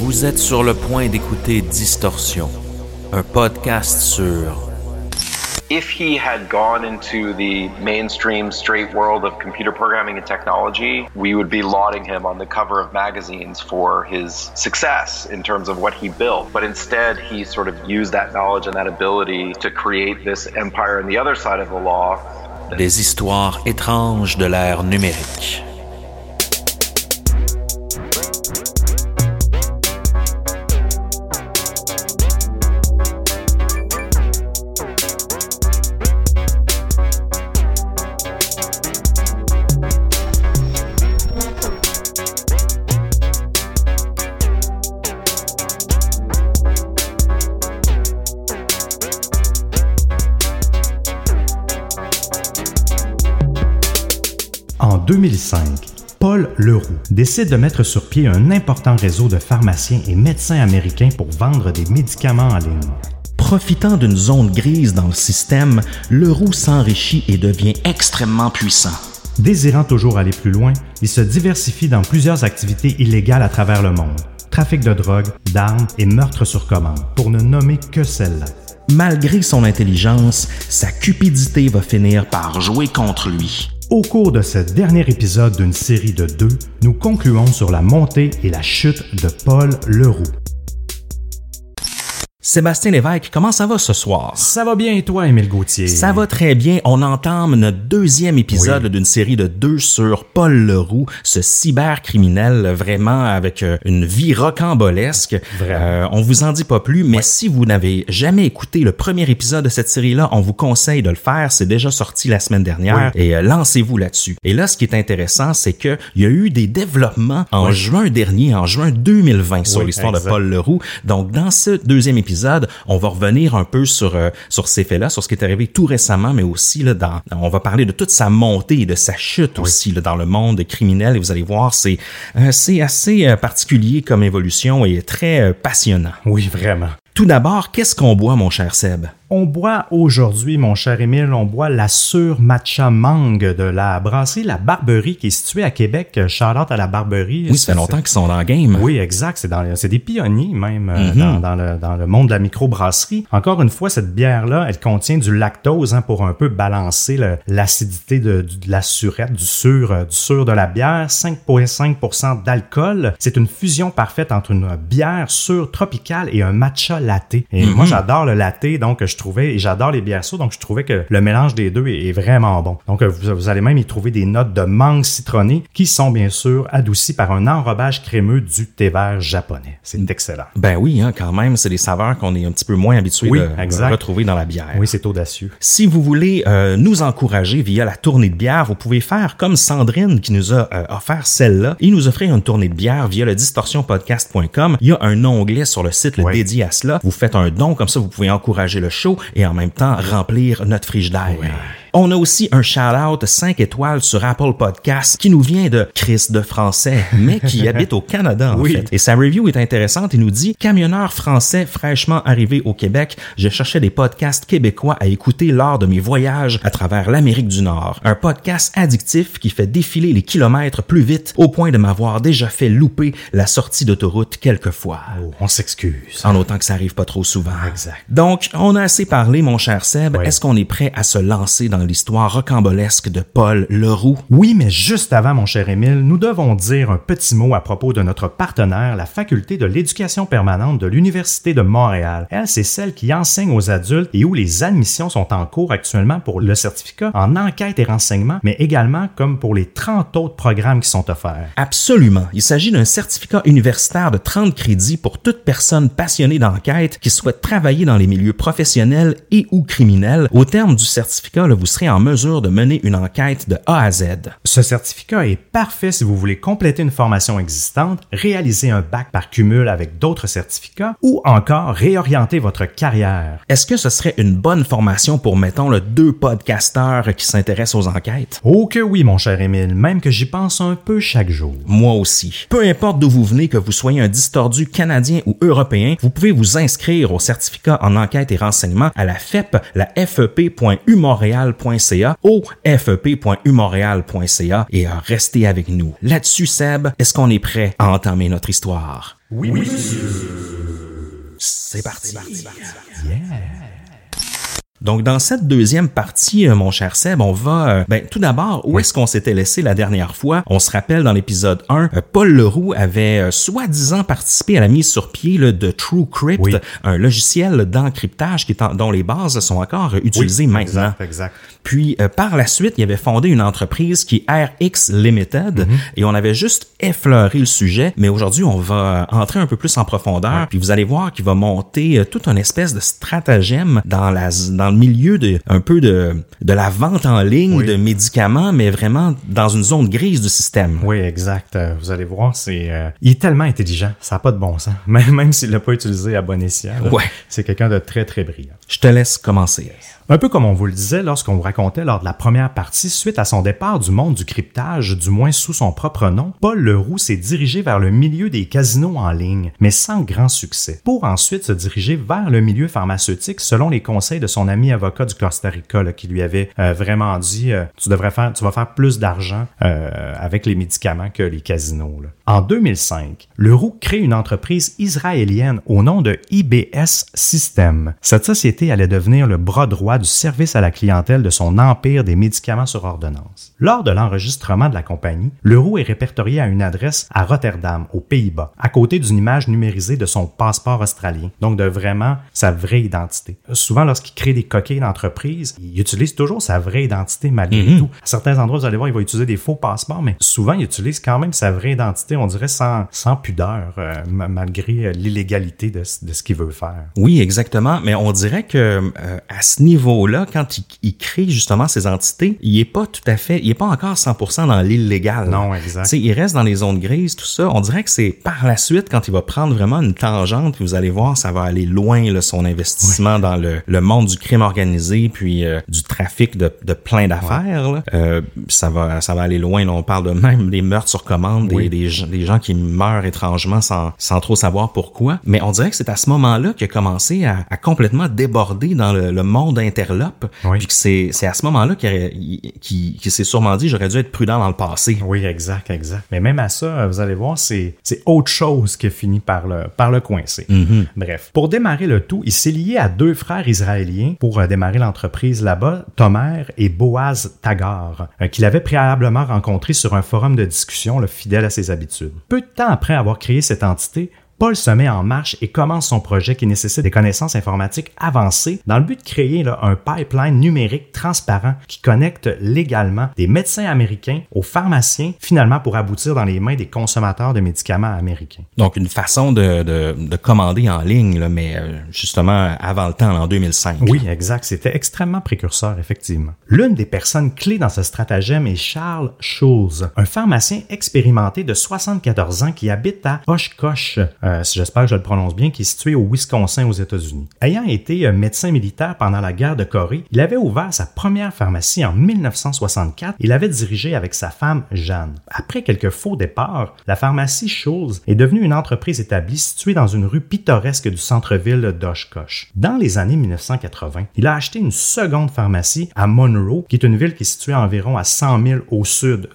Vous êtes sur le point d'écouter Distorsion, un podcast sur if he had gone into the mainstream straight world of computer programming and technology, we would be lauding him on the cover of magazines for his success in terms of what he built. But instead, he sort of used that knowledge and that ability to create this empire on the other side of the law. Des histoires étranges de l'ère numérique. 2005, Paul Leroux décide de mettre sur pied un important réseau de pharmaciens et médecins américains pour vendre des médicaments en ligne. Profitant d'une zone grise dans le système, Leroux s'enrichit et devient extrêmement puissant. Désirant toujours aller plus loin, il se diversifie dans plusieurs activités illégales à travers le monde. Trafic de drogue, d'armes et meurtres sur commande, pour ne nommer que celle-là. Malgré son intelligence, sa cupidité va finir par jouer contre lui. Au cours de ce dernier épisode d'une série de deux, nous concluons sur la montée et la chute de Paul Leroux. Sébastien Lévesque, comment ça va ce soir? Ça va bien et toi, Émile Gauthier? Ça va très bien. On entame notre deuxième épisode Oui. d'une série de deux sur Paul Leroux, ce cybercriminel vraiment avec euh, une vie rocambolesque. Euh, on vous en dit pas plus, mais si vous n'avez jamais écouté le premier épisode de cette série-là, on vous conseille de le faire. C'est déjà sorti la semaine dernière et euh, lancez-vous là-dessus. Et là, ce qui est intéressant, c'est que il y a eu des développements en juin dernier, en juin 2020, sur l'histoire de. Paul Leroux. Donc, dans ce deuxième épisode, on va revenir un peu sur euh, sur ces faits-là, sur ce qui est arrivé tout récemment, mais aussi là, dans, on va parler de toute sa montée et de sa chute aussi là, dans le monde criminel. Et vous allez voir, c'est euh, c'est assez euh, particulier comme évolution et très passionnant. Oui, vraiment. Tout d'abord, qu'est-ce qu'on boit, mon cher Seb? On boit aujourd'hui, mon cher Émile, on boit la Sur Matcha Mangue de la brasserie La Barberie qui est située à Québec. Shout-out à la Barberie. Oui, ça fait longtemps qu'ils sont dans le game. Oui, exact. C'est dans, c'est des pionniers même euh, Mhm. dans, dans le, dans le monde de la microbrasserie. Encore une fois, cette bière-là, elle contient du lactose hein, pour un peu balancer l'acidité de, la surette, du sur, euh, du sur de la bière. 5,5% d'alcool. C'est une fusion parfaite entre une bière sur tropicale et un matcha latte. Et moi, j'adore le latte, donc je trouvais, et j'adore les bières sourdes, donc je trouvais que le mélange des deux est, est vraiment bon. Donc euh, vous, vous allez même y trouver des notes de mangue citronnée qui sont bien sûr adoucies par un enrobage crémeux du thé vert japonais. C'est excellent. Ben oui, hein, quand même, c'est des saveurs qu'on est un petit peu moins habitué Oui, de, retrouver dans la bière. Oui, c'est audacieux. Si vous voulez euh, nous encourager via la tournée de bière, vous pouvez faire comme Sandrine qui nous a euh, offert celle-là et nous offrir une tournée de bière via le distorsionpodcast.com. Il y a un onglet sur le site dédié à cela. Vous faites un don comme ça, vous pouvez encourager le show et en même temps remplir notre frigidaire. On a aussi un shout-out 5 étoiles sur Apple Podcast qui nous vient de Chris de français, mais qui habite au Canada en Oui. fait. Et sa review est intéressante. Il nous dit Camionneur français fraîchement arrivé au Québec, je cherchais des podcasts québécois à écouter lors de mes voyages à travers l'Amérique du Nord. Un podcast addictif qui fait défiler les kilomètres plus vite au point de m'avoir déjà fait louper la sortie d'autoroute quelques fois. Oh, on s'excuse. En autant que ça arrive pas trop souvent. Exact. Donc, on a assez parlé, mon cher Seb. Oui. Est-ce qu'on est prêt à se lancer dans l'histoire rocambolesque de Paul Leroux? Oui, mais juste avant, mon cher Émile, nous devons dire un petit mot à propos de notre partenaire, la Faculté de l'éducation permanente de l'Université de Montréal. Elle, c'est celle qui enseigne aux adultes et où les admissions sont en cours actuellement pour le certificat en enquête et renseignement, mais également comme pour les 30 autres programmes qui sont offerts. Absolument. Il s'agit d'un certificat universitaire de 30 crédits pour toute personne passionnée d'enquête qui souhaite travailler dans les milieux professionnels et ou criminels. Au terme du certificat, là, vous serez en mesure de mener une enquête de A à Z. Ce certificat est parfait si vous voulez compléter une formation existante, réaliser un bac par cumul avec d'autres certificats ou encore réorienter votre carrière. Est-ce que ce serait une bonne formation pour, mettons, le deux podcasteurs qui s'intéressent aux enquêtes? Oh que oui, mon cher Émile, même que j'y pense un peu chaque jour. Moi aussi. Peu importe d'où vous venez, que vous soyez un distordu canadien ou européen, vous pouvez vous inscrire au certificat en enquête et renseignement à la FEP, la E Fep.ca au fep.umontréal.ca et restez avec nous. Là-dessus, Seb, est-ce qu'on est prêt à entamer notre histoire? Oui, oui. C'est parti. Yeah. Donc, dans cette deuxième partie, euh, mon cher Seb, on va... Euh, ben, tout d'abord, où est-ce qu'on s'était laissé la dernière fois? On se rappelle dans l'épisode 1, euh, Paul Leroux avait soi-disant participé à la mise sur pied de TrueCrypt, un logiciel d'encryptage qui dont les bases sont encore utilisées maintenant. Exact, exact. Puis, par la suite, il avait fondé une entreprise qui est RX Limited mm-hmm. et on avait juste effleuré le sujet, mais aujourd'hui, on va entrer un peu plus en profondeur, puis vous allez voir qu'il va monter toute une espèce de stratagème dans la dans milieu de un peu de, de la vente en ligne de médicaments, mais vraiment dans une zone grise du système. Oui, exact. Euh, vous allez voir, c'est euh, il est tellement intelligent, ça n'a pas de bon sens. Même, même s'il l'a pas utilisé à bon escient. Ouais. C'est quelqu'un de très très brillant. Je te laisse commencer. Un peu comme on vous le disait lorsqu'on vous racontait lors de la première partie, suite à son départ du monde du cryptage, du moins sous son propre nom, Paul Leroux s'est dirigé vers le milieu des casinos en ligne, mais sans grand succès, pour ensuite se diriger vers le milieu pharmaceutique selon les conseils de son ami avocat du Costa Rica qui lui avait euh, vraiment dit euh, tu devrais faire, tu vas faire plus d'argent euh, avec les médicaments que les casinos. En 2005, Leroux crée une entreprise israélienne au nom de IBS System. Cette société allait devenir le bras droit du service à la clientèle de son empire des médicaments sur ordonnance. Lors de l'enregistrement de la compagnie, Leroux est répertorié à une adresse à Rotterdam, aux Pays-Bas, à côté d'une image numérisée de son passeport australien, donc de vraiment sa vraie identité. Souvent, lorsqu'il crée des coquilles d'entreprise, il utilise toujours sa vraie identité malgré mhm. tout. À certains endroits, vous allez voir, il va utiliser des faux passeports, mais souvent, il utilise quand même sa vraie identité, on dirait sans, sans pudeur, euh, malgré euh, l'illégalité de, de, ce qu'il veut faire. Oui, exactement, mais on dirait que euh, à ce niveau là quand il, crée justement ces entités, il est pas tout à fait, il est pas encore 100% dans l'illégal. Non, exact. sais, il reste dans les zones grises, tout ça. On dirait que c'est par la suite, quand il va prendre vraiment une tangente, puis vous allez voir, ça va aller loin, là, son investissement dans le, le, monde du crime organisé, puis euh, du trafic de, de plein d'affaires. Euh, ça va ça va aller loin. Là. On parle de même des meurtres sur commande, des, des, gens qui meurent étrangement sans, sans trop savoir pourquoi. Mais on dirait que c'est à ce moment-là qu'il a commencé à, à complètement déborder dans le, le monde intérieur puis que c'est, c'est à ce moment-là qu'il, s'est sûrement dit j'aurais dû être prudent dans le passé. Oui, exact, exact. Mais même à ça, vous allez voir, c'est, autre chose qui a fini par le, par le coincer. Mm-hmm. Bref, pour démarrer le tout, il s'est lié à deux frères israéliens pour euh, démarrer l'entreprise là-bas, Tomer et Boaz Tagar, euh, qu'il avait préalablement rencontré sur un forum de discussion le fidèle à ses habitudes. Peu de temps après avoir créé cette entité, Paul se met en marche et commence son projet qui nécessite des connaissances informatiques avancées dans le but de créer un pipeline numérique transparent qui connecte légalement des médecins américains aux pharmaciens, finalement pour aboutir dans les mains des consommateurs de médicaments américains. Donc une façon de, de, commander en ligne, mais euh, justement avant le temps, en 2005. Oui, exact. C'était extrêmement précurseur, effectivement. L'une des personnes clés dans ce stratagème est Charles Schulz, un pharmacien expérimenté de 74 ans qui habite à Oshkosh, euh, euh, j'espère que je le prononce bien, qui est situé au Wisconsin aux États-Unis. Ayant été euh, médecin militaire pendant la guerre de Corée, il avait ouvert sa première pharmacie en 1964 et l'avait dirigée avec sa femme Jeanne. Après quelques faux départs, la pharmacie Schulz est devenue une entreprise établie située dans une rue pittoresque du centre-ville d'Oshkosh. Dans les années 1980, il a acheté une seconde pharmacie à Monroe, qui est une ville qui est située environ à 100 000 au sud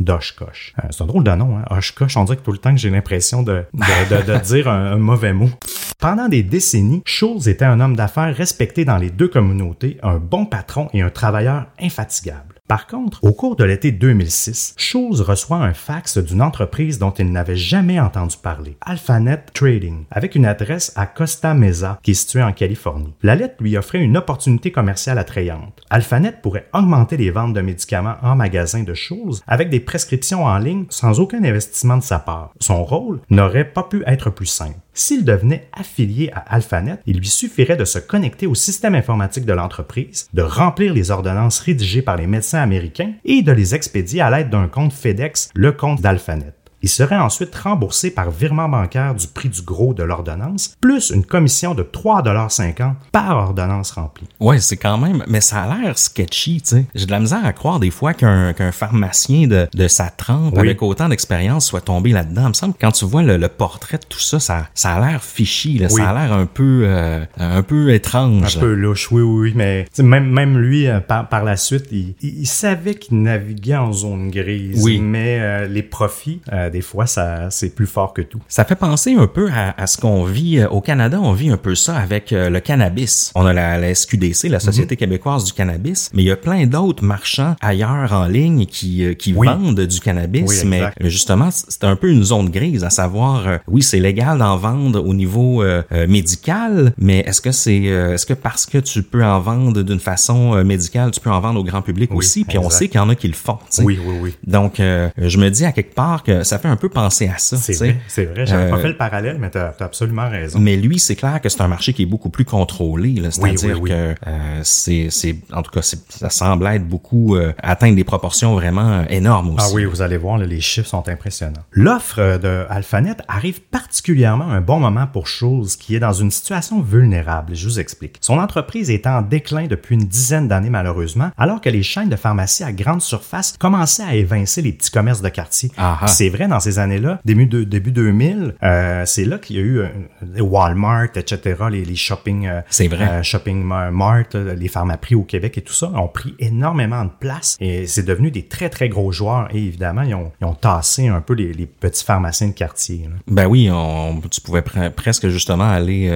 d'Oshkosh. Euh, c'est un drôle de nom, hein? Oshkosh. On dirait que tout le temps que j'ai l'impression de, de dire un, mauvais mot. Pendant des décennies, Schulz était un homme d'affaires respecté dans les deux communautés, un bon patron et un travailleur infatigable. Par contre, au cours de l'été 2006, Schulz reçoit un fax d'une entreprise dont il n'avait jamais entendu parler, Alphanet Trading, avec une adresse à Costa Mesa, qui est située en Californie. La lettre lui offrait une opportunité commerciale attrayante. Alphanet pourrait augmenter les ventes de médicaments en magasin de Schulz avec des prescriptions en ligne sans aucun investissement de sa part. Son rôle n'aurait pas pu être plus simple. S'il devenait affilié à Alphanet, il lui suffirait de se connecter au système informatique de l'entreprise, de remplir les ordonnances rédigées par les médecins américains et de les expédier à l'aide d'un compte FedEx, le compte d'Alphanet. Il serait ensuite remboursé par virement bancaire du prix du gros de l'ordonnance, plus une commission de 3,50 par ordonnance remplie. Ouais, c'est quand même, mais ça a l'air sketchy, tu sais. J'ai de la misère à croire des fois qu'un pharmacien de, de sa trempe, Oui. avec autant d'expérience, soit tombé là-dedans. Il me semble que quand tu vois le, le portrait de tout ça, ça, ça a l'air fichi, là. Oui. ça a l'air un peu, euh, un peu étrange. Un peu louche, oui, oui, oui, mais même, même lui, euh, par, par la suite, il, il- il savait qu'il naviguait en zone grise, Oui. mais euh, les profits, euh, des fois, ça c'est plus fort que tout. Ça fait penser un peu à, à ce qu'on vit euh, au Canada. On vit un peu ça avec euh, le cannabis. On a la, la SQDC, la Mhm. Société québécoise du cannabis, mais il y a plein d'autres marchands ailleurs en ligne qui, euh, qui Oui. vendent du cannabis. Oui, mais justement, c'est un peu une zone grise, à savoir, euh, oui, c'est légal d'en vendre au niveau euh, euh, médical, mais est-ce que c'est, euh, est-ce que parce que tu peux en vendre d'une façon médicale, tu peux en vendre au grand public Oui, aussi? Puis on sait qu'il y en a qui le font. tu sais. Oui, oui, oui. Donc, euh, je me dis à quelque part que ça fait un peu penser à ça. C'est vrai, c'est vrai. J'avais pas Euh, fait le parallèle, mais t'as as absolument raison. mais lui, c'est clair que c'est un marché qui est beaucoup plus contrôlé. C'est-à-dire oui, oui. que euh, c'est, c'est, en tout cas, ça semble être beaucoup euh, atteindre des proportions vraiment euh, énormes aussi. Ah oui, vous allez voir, là, les chiffres sont impressionnants. L'offre euh, de Alphanet arrive particulièrement à un bon moment pour Schulz, qui est dans une situation vulnérable. Je vous explique. Son entreprise est en déclin depuis une dizaine d'années, malheureusement, alors que les chaînes de pharmacie à grande surface commençaient à évincer les petits commerces de quartier. Ah ah. C'est vrai, dans ces années-là, début, de, début 2000, euh, c'est là qu'il y a eu euh, les Walmart, etc., les, les shopping, euh, C'est vrai. euh, shopping mart, les pharmaprix au Québec et tout ça ont pris énormément de place et c'est devenu des très très gros joueurs et évidemment ils ont, ils ont tassé un peu les, les petits pharmaciens de quartier. là. Ben oui, on, tu pouvais pre- presque justement aller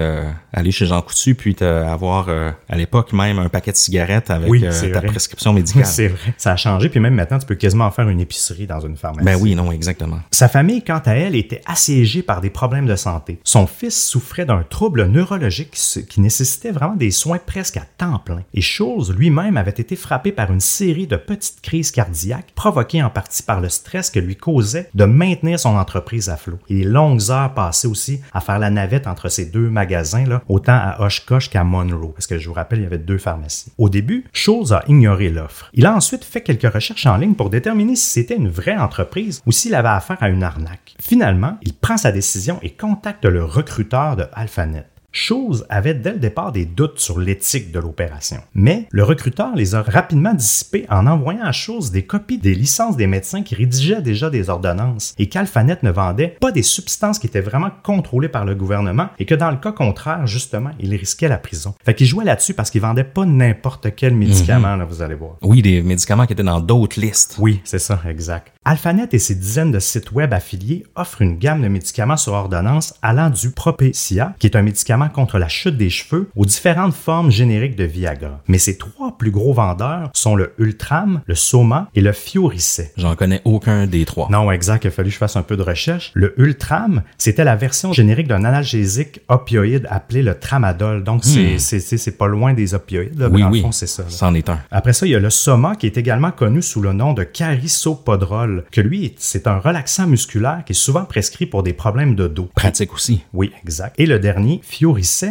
aller chez Jean Coutu puis avoir à l'époque même un paquet de cigarettes avec Oui, ta vrai. prescription médicale. C'est vrai. Ça a changé puis même maintenant tu peux quasiment faire une épicerie dans une pharmacie. ben oui, non, exactement. Sa famille, quant à elle, était assiégée par des problèmes de santé. Son fils souffrait d'un trouble neurologique qui nécessitait vraiment des soins presque à temps plein. Et Schulz lui-même avait été frappé par une série de petites crises cardiaques provoquées en partie par le stress que lui causait de maintenir son entreprise à flot. Et les longues heures passées aussi à faire la navette entre ces deux magasins, autant à Oshkosh qu'à Monroe, parce que je vous rappelle, il y avait deux pharmacies. Au début, Schulz a ignoré l'offre. Il a ensuite fait quelques recherches en ligne pour déterminer si c'était une vraie entreprise ou s'il avait affaire à une arnaque. Finalement, il prend sa décision et contacte le recruteur de AlphaNet. Chose avait dès le départ des doutes sur l'éthique de l'opération. Mais le recruteur les a rapidement dissipés en envoyant à Chose des copies des licences des médecins qui rédigeaient déjà des ordonnances et qu'Alphanet ne vendait pas des substances qui étaient vraiment contrôlées par le gouvernement et que dans le cas contraire, justement, il risquait la prison. Fait qu'il jouait là-dessus parce qu'il vendait pas n'importe quel médicament, là, vous allez voir. Oui, des médicaments qui étaient dans d'autres listes. Oui, c'est ça, exact. Alphanet et ses dizaines de sites web affiliés offrent une gamme de médicaments sur ordonnance allant du Propecia, qui est un médicament contre la chute des cheveux, aux différentes formes génériques de Viagra. Mais ses trois plus gros vendeurs sont le Ultram, le Soma et le Fioricet. J'en connais aucun des trois. Non, exact, il a fallu que je fasse un peu de recherche. Le Ultram, c'était la version générique d'un analgésique opioïde appelé le Tramadol. Donc, c'est c'est- pas loin des opioïdes. là, Hmm. oui, dans oui. c'est ça. C'en est un. Après ça, il y a le Soma qui est également connu sous le nom de carisopodrol, que lui, c'est un relaxant musculaire qui est souvent prescrit pour des problèmes de dos. Pratique aussi. Oui, exact. Et le dernier, Fioricet,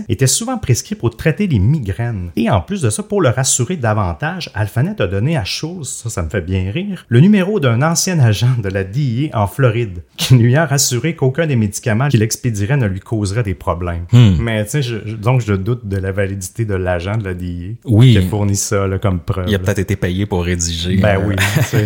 était souvent prescrit pour traiter les migraines. Et en plus de ça, pour le rassurer davantage, Alphanet a donné à Chose, ça, ça me fait bien rire, le numéro d'un ancien agent de la DIA en Floride, qui lui a rassuré qu'aucun des médicaments qu'il expédierait ne lui causerait des problèmes. Mais tu sais, donc je doute de la validité de l'agent de la DIA Oui. qui a fourni ça là, comme preuve. Il a peut-être été payé pour rédiger. Ben euh, oui,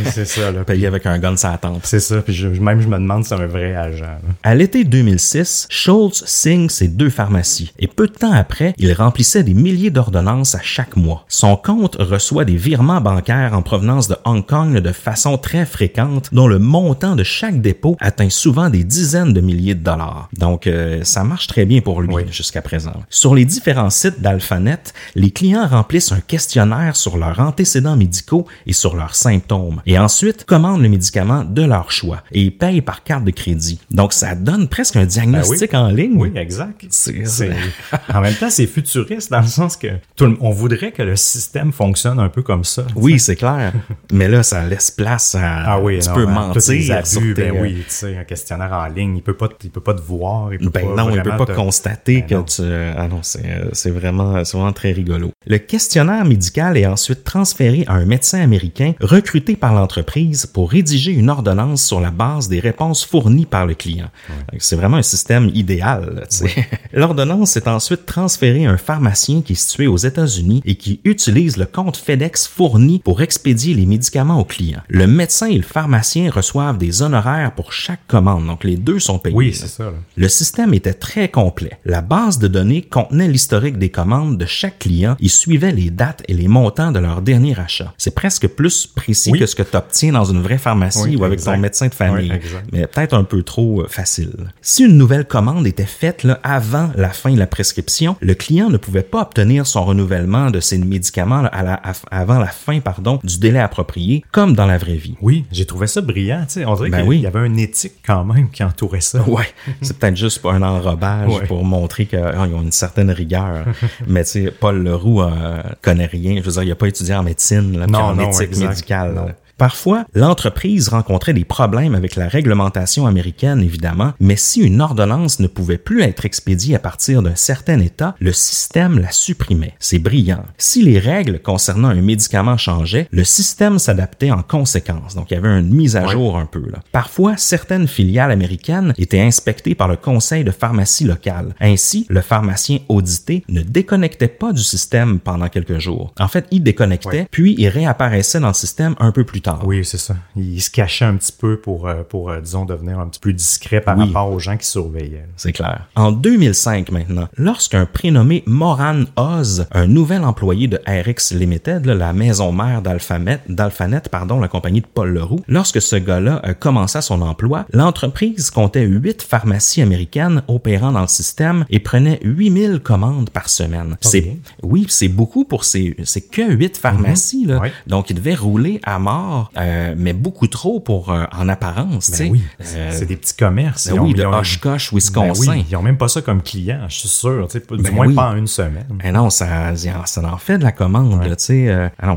c'est ça. Là. payé avec un gun la tempe. C'est ça. Puis je- même je me demande si c'est un vrai agent. là. À l'été 2006, Schultz signe ses deux pharmacies et peu de temps après, il remplissait des milliers d'ordonnances à chaque mois. Son compte reçoit des virements bancaires en provenance de Hong Kong de façon très fréquente, dont le montant de chaque dépôt atteint souvent des dizaines de milliers de dollars. Donc, euh, ça marche très bien pour lui Oui. jusqu'à présent. Sur les différents sites d'Alphanet, les clients remplissent un questionnaire sur leurs antécédents médicaux et sur leurs symptômes, et ensuite commandent le médicament de leur choix et payent par carte de crédit. Donc, ça donne presque un diagnostic en ligne. Ben Oui, exact. C'est- En même temps, c'est futuriste dans le sens que tout on voudrait que le système fonctionne un peu comme ça. Oui, c'est clair. Mais là, ça laisse place à. Ah oui, tu non, peux hein, mentir. abus, sur tes- ben oui, tu sais, un questionnaire en ligne, il peut pas, il peut pas te voir. Il peut Ben pas non, il peut pas te- constater Ben que non. tu... Ah non, c'est euh, c'est vraiment, vraiment très rigolo. Le questionnaire médical est ensuite transféré à un médecin américain recruté par l'entreprise pour rédiger une ordonnance sur la base des réponses fournies par le client. C'est vraiment un système idéal. tu L'ordonnance est ensuite transférée à un pharmacien qui est situé aux États-Unis et qui utilise le compte FedEx fourni pour expédier les médicaments aux clients. Le médecin et le pharmacien reçoivent des honoraires pour chaque commande, donc les deux sont payés. Oui, c'est ça. là. Le système était très complet. La base de données contenait l'historique des commandes de chaque client et suivait les dates et les montants de leur dernier achat. C'est presque plus précis Oui. que ce que tu obtiens dans une vraie pharmacie Oui, ou avec exact. ton médecin de famille, Oui, mais peut-être un peu trop euh, facile. Si une nouvelle commande était faite là, avant la fin de la prescription, le client ne pouvait pas obtenir son renouvellement de ses médicaments là, à la- à- avant la fin pardon, du délai approprié, comme dans la vraie vie. Oui, j'ai trouvé ça brillant. On dirait Ben qu'il oui. y avait une éthique quand même qui entourait ça. Ouais, c'est peut-être juste un enrobage Ouais. pour montrer qu'ils ont une certaine rigueur. Mais Paul Leroux euh, connaît rien. Je veux dire, il a pas étudié en médecine, là, puis Non, en non, éthique exact. médicale. Non. Parfois, l'entreprise rencontrait des problèmes avec la réglementation américaine, évidemment, mais si une ordonnance ne pouvait plus être expédiée à partir d'un certain état, le système la supprimait. C'est brillant. Si les règles concernant un médicament changeaient, le système s'adaptait en conséquence. Donc, il y avait une mise à jour un peu. Là. Parfois, certaines filiales américaines étaient inspectées par le conseil de pharmacie locale. Ainsi, le pharmacien audité ne déconnectait pas du système pendant quelques jours. En fait, il déconnectait, Ouais. puis il réapparaissait dans le système un peu plus tard. Oui, c'est ça. Il se cachait un petit peu pour, euh, pour euh, disons, devenir un petit peu discret par Oui. rapport aux gens qui surveillaient. C'est clair. En 2005 maintenant, lorsqu'un prénommé Moran Oz, un nouvel employé de RX Limited, là, la maison mère d'Alphanet, d'Alphanet, pardon, la compagnie de Paul Leroux, lorsque ce gars-là euh, commença son emploi, l'entreprise comptait huit pharmacies américaines opérant dans le système et prenait 8000 commandes par semaine. C'est, oui, c'est beaucoup pour ces, c'est que huit pharmacies, là. Donc, il devait rouler à mort, euh, mais beaucoup trop pour, euh, en apparence. Ben oui, Euh, c'est des petits commerces. ben Ils ont- oui, de Oshkosh, Ben Wisconsin. oui, ils ont même pas ça comme client, je suis sûr. Du Ben moins oui. pas en une semaine. Eh non, ça, ça en fait de la commande, sais. euh, ah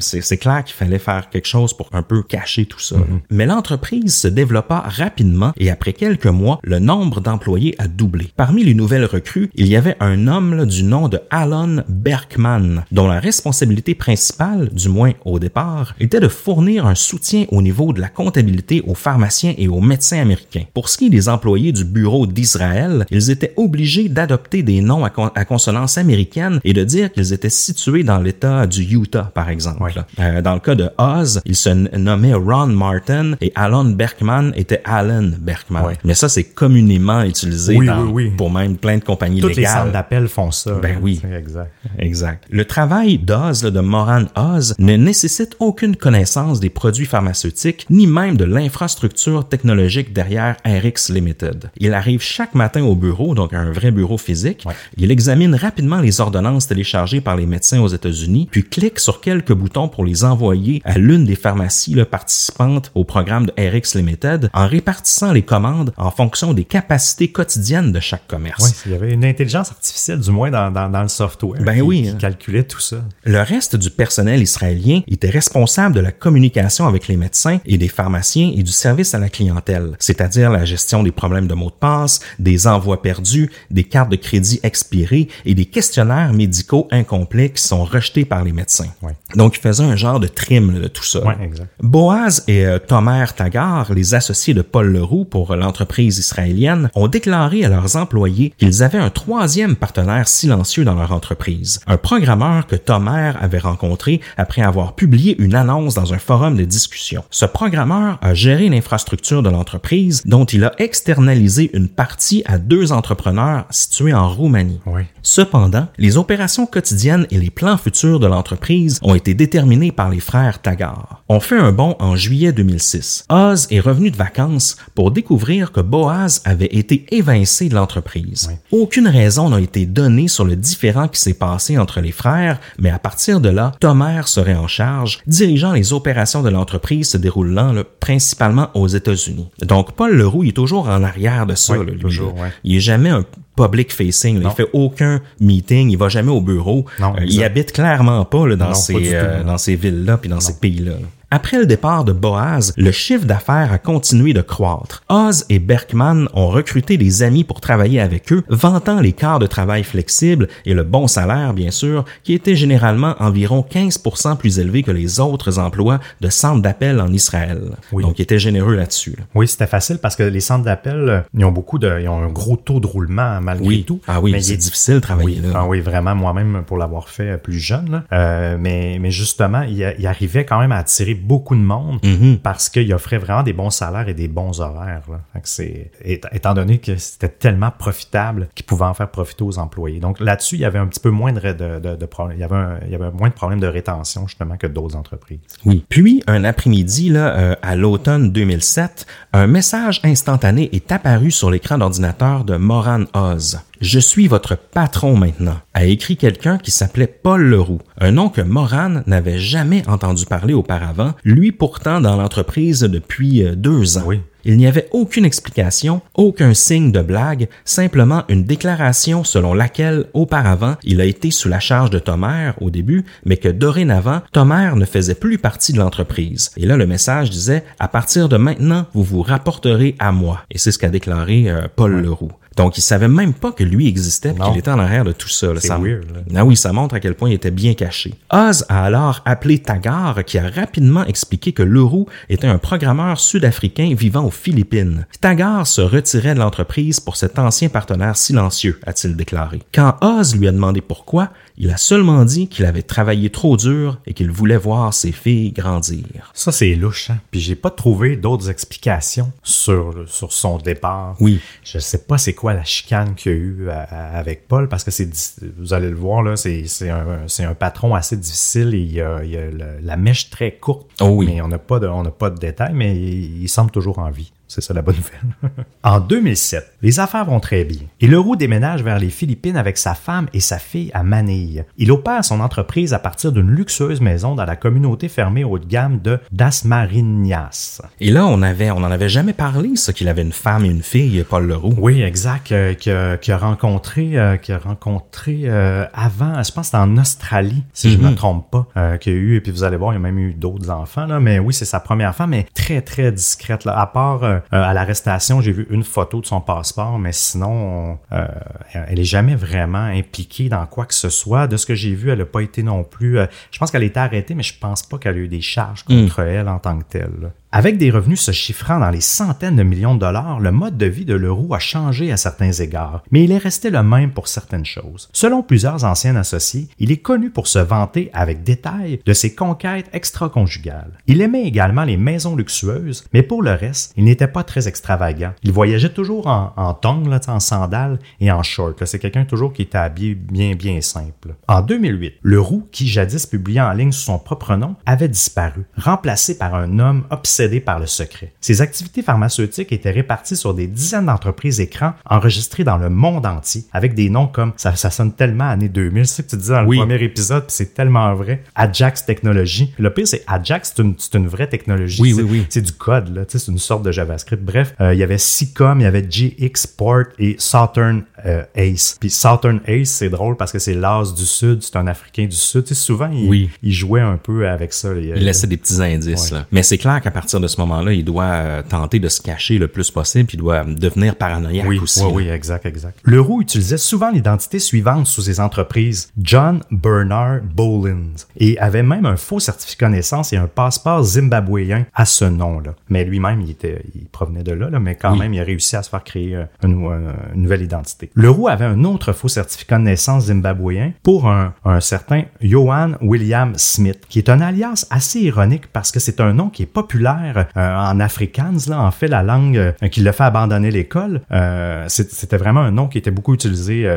c'est, clair qu'il fallait faire quelque chose pour un peu cacher tout ça. là. Mais l'entreprise se développa rapidement et après quelques mois, le nombre d'employés a doublé. Parmi les nouvelles recrues, il y avait un homme là, du nom de Alan Berkman, dont la responsabilité principale, du moins au départ, était de fournir un soutien au niveau de la comptabilité aux pharmaciens et aux médecins américains. Pour ce qui est des employés du bureau d'Israël, ils étaient obligés d'adopter des noms à, con- à consonance américaine et de dire qu'ils étaient situés dans l'État du Utah, par exemple. Euh, dans le cas de Oz, il se nommait Ron Martin et Alan Berkman était Alan Berkman. Mais ça, c'est communément utilisé Oui, dans- pour même plein de compagnies Toutes les centres d'appel font ça. Ben oui. Exact. Exact. Le travail d'Oz, de Moran Oz, ne nécessite aucune connaissance des produits pharmaceutiques, ni même de l'infrastructure technologique derrière RX Limited. Il arrive chaque matin au bureau, donc à un vrai bureau physique. Ouais. Il examine rapidement les ordonnances téléchargées par les médecins aux États-Unis, puis clique sur quelques boutons pour les envoyer à l'une des pharmacies là, participantes au programme de RX Limited, en répartissant les commandes en fonction des capacités quotidiennes de chaque commerce. Oui, il y avait une intelligence artificielle, du moins dans, dans, dans le software, Ben qui, oui, qui calculait tout ça. Le reste du personnel israélien était responsable de la communication avec les médecins et des pharmaciens et du service à la clientèle, c'est-à-dire la gestion des problèmes de mots de passe, des envois perdus, des cartes de crédit expirées et des questionnaires médicaux incomplets qui sont rejetés par les médecins. Ouais. Donc, il faisait un genre de trim de tout ça. Ouais, exact. Boaz et euh, Tomer Tagar, les associés de Paul Leroux pour l'entreprise israélienne, ont déclaré à leurs employés qu'ils avaient un troisième partenaire silencieux dans leur entreprise, un programmeur que Tomer avait rencontré après avoir publié une annonce dans un forum de discussion. Ce programmeur a géré l'infrastructure de l'entreprise dont il a externalisé une partie à deux entrepreneurs situés en Roumanie. Cependant, les opérations quotidiennes et les plans futurs de l'entreprise ont été déterminés par les frères Tagar. On fait un bond en juillet 2006. Oz est revenu de vacances pour découvrir que Boaz avait été évincé de l'entreprise. Aucune raison n'a été donnée sur le différend qui s'est passé entre les frères, mais à partir de là, Tomer serait en charge, dirigeant les opérations de l'entreprise se déroulant là, principalement aux États-Unis. Donc Paul Leroux il est toujours en arrière de ça. Oui, là, lui, toujours, ouais. Il est jamais un public facing. Il fait aucun meeting, il va jamais au bureau. Non, Euh, il habite clairement pas là, dans, Non, ces, euh, dans ces villes-là puis dans ces pays-là. là. Après le départ de Boaz, le chiffre d'affaires a continué de croître. Oz et Berkman ont recruté des amis pour travailler avec eux, vantant les quarts de travail flexibles et le bon salaire, bien sûr, qui était généralement environ 15% plus élevé que les autres emplois de centres d'appel en Israël. Oui. Donc, ils étaient généreux là-dessus. là. Oui, c'était facile parce que les centres d'appel, euh, ils ont beaucoup de, ils ont un gros taux de roulement malgré Oui. tout. Ah oui, Mais c'est il est- difficile de travailler Oui, là. ah oui, vraiment, moi-même, pour l'avoir fait euh, plus jeune. Euh, mais, mais justement, il, arrivait quand même à attirer beaucoup de monde Mhm. parce qu'il offrait vraiment des bons salaires et des bons horaires. Là. Fait que étant donné que c'était tellement profitable qu'il pouvait en faire profiter aux employés. Donc là-dessus, il y avait un petit peu moins de, de, de, de problèmes. Il y avait, un- il y avait moins de problèmes de rétention justement que d'autres entreprises. Oui. Puis, un après-midi, là, euh, à l'automne 2007, un message instantané est apparu sur l'écran d'ordinateur de Moran Oz. Je suis votre patron maintenant, a écrit quelqu'un qui s'appelait Paul Leroux, un nom que Moran n'avait jamais entendu parler auparavant, lui pourtant dans l'entreprise depuis euh, deux ans. Oui. Il n'y avait aucune explication, aucun signe de blague, simplement une déclaration selon laquelle, auparavant, il a été sous la charge de Tomer au début, mais que dorénavant, Tomer ne faisait plus partie de l'entreprise. Et là, le message disait, à partir de maintenant, vous vous rapporterez à moi. Et c'est ce qu'a déclaré euh, Paul Leroux. Donc, il savait même pas que lui existait et qu'il était en arrière de tout ça. là. C'est Ça- weird, là. ah oui, ça montre à quel point il était bien caché. Oz a alors appelé Tagar, qui a rapidement expliqué que Leroux était un programmeur sud-africain vivant aux Philippines. Tagar se retirait de l'entreprise pour cet ancien partenaire silencieux, a-t-il déclaré. Quand Oz lui a demandé pourquoi, il a seulement dit qu'il avait travaillé trop dur et qu'il voulait voir ses filles grandir. Ça, c'est louche. Hein? Puis j'ai pas trouvé d'autres explications sur, sur son départ. Oui. Je sais pas c'est quoi la chicane qu'il y a eu à- à- avec Paul, parce que c'est vous allez le voir, là, c'est c'est un, c'est un patron assez difficile et il y a, il y a le- la mèche très courte. Oh oui. Mais on n'a pas, de- on pas de détails, mais il, il semble toujours en vie. C'est ça la bonne nouvelle. en 2007, les affaires vont très bien. Et Leroux déménage vers les Philippines avec sa femme et sa fille à Manille. Il opère son entreprise à partir d'une luxueuse maison dans la communauté fermée haut de gamme de Dasmariñas. Et là, on avait, on en avait jamais parlé, ça, qu'il avait une femme et une fille, Paul Leroux. Oui, exact. euh, qui a, qui a rencontré, euh, qui a rencontré euh, avant, je pense que c'était en Australie, si je Mhm. me trompe pas, euh, qu'il y a eu, et puis vous allez voir, il y a même eu d'autres enfants, là, mais oui, c'est sa première femme, mais très, très discrète. Là. À part à l'arrestation, j'ai vu une photo de son passeport, mais sinon, euh, elle est jamais vraiment impliquée dans quoi que ce soit. De ce que j'ai vu, elle n'a pas été non plus... euh, je pense qu'elle a été arrêtée, mais je pense pas qu'elle a eu des charges contre elle en tant que telle. Avec des revenus se chiffrant dans les centaines de millions de dollars, le mode de vie de Leroux a changé à certains égards, mais il est resté le même pour certaines choses. Selon plusieurs anciens associés, il est connu pour se vanter avec détail de ses conquêtes extra-conjugales. Il aimait également les maisons luxueuses, mais pour le reste, il n'était pas très extravagant. Il voyageait toujours en, en tongs, en sandales et en shorts. là. C'est quelqu'un toujours qui était habillé bien, bien simple. En 2008, Leroux, qui jadis publiait en ligne sous son propre nom, avait disparu, remplacé par un homme obsédé par le secret. Ses activités pharmaceutiques étaient réparties sur des dizaines d'entreprises écrans enregistrées dans le monde entier, avec des noms comme, ça, ça sonne tellement années 2000, c'est ce que tu disais dans le Oui. premier épisode, puis c'est tellement vrai. Ajax Technology. Le pire, c'est Ajax, c'est une, une vraie technologie. Oui, oui, oui. c'est du code, là. C'est une sorte de JavaScript. Bref, euh, il y avait SICOM, il y avait GX Port et Southern euh, Ace. Puis Southern Ace, c'est drôle parce que c'est l'as du Sud, c'est un Africain du Sud. Tu sais, souvent, il, Oui. il jouait un peu avec ça. les- Il laissait des petits indices. là. Mais c'est clair qu'à partir de ce moment-là, il doit euh, tenter de se cacher le plus possible, puis il doit euh, devenir paranoïaque Oui, aussi. oui, oui, exact, exact. Leroux utilisait souvent l'identité suivante sous ses entreprises. John Bernard Bolins. Et avait même un faux certificat de naissance et un passeport zimbabwéen à ce nom-là. Mais lui-même, il était, il provenait de là, là, mais quand Oui. même, il a réussi à se faire créer euh, une nouvelle identité. Leroux avait un autre faux certificat de naissance zimbabwéen pour un, un certain Johan William Smith, qui est un alias assez ironique parce que c'est un nom qui est populaire euh, en afrikaans, là, en fait, la langue euh, qui l'a fait abandonner l'école. Euh, C'était vraiment un nom qui était beaucoup utilisé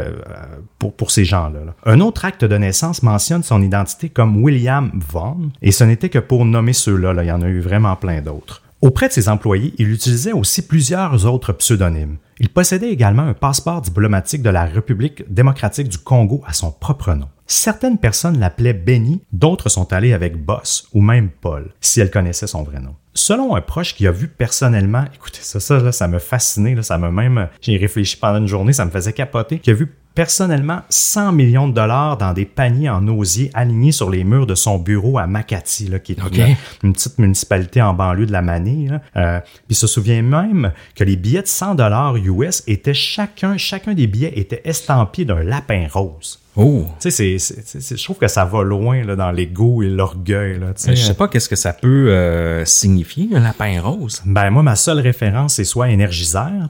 pour, pour ces gens-là. là. Un autre acte de naissance mentionne son identité comme William Vaughn, et ce n'était que pour nommer ceux-là. là. Il y en a eu vraiment plein d'autres. Auprès de ses employés, il utilisait aussi plusieurs autres pseudonymes. Il possédait également un passeport diplomatique de la République démocratique du Congo à son propre nom. Certaines personnes l'appelaient Benny, d'autres sont allées avec Boss ou même Paul, si elles connaissaient son vrai nom. Selon un proche qui a vu personnellement, écoutez, ça, ça, là, ça m'a fasciné, là, ça m'a même, j'ai réfléchi pendant une journée, ça me faisait capoter, qui a vu personnellement 100 millions de dollars dans des paniers en osier alignés sur les murs de son bureau à Makati, là, qui est une, une petite municipalité en banlieue de la Manille. Euh, puis il se souvient même que les billets de 100 dollars US étaient chacun, chacun des billets était estampillé d'un lapin rose. Oh! Tu sais, je trouve que ça va loin là, dans l'ego et l'orgueil. là, tu sais. Je sais pas qu'est-ce que ça peut euh, signifier, un lapin rose. Ben moi, ma seule référence, c'est soit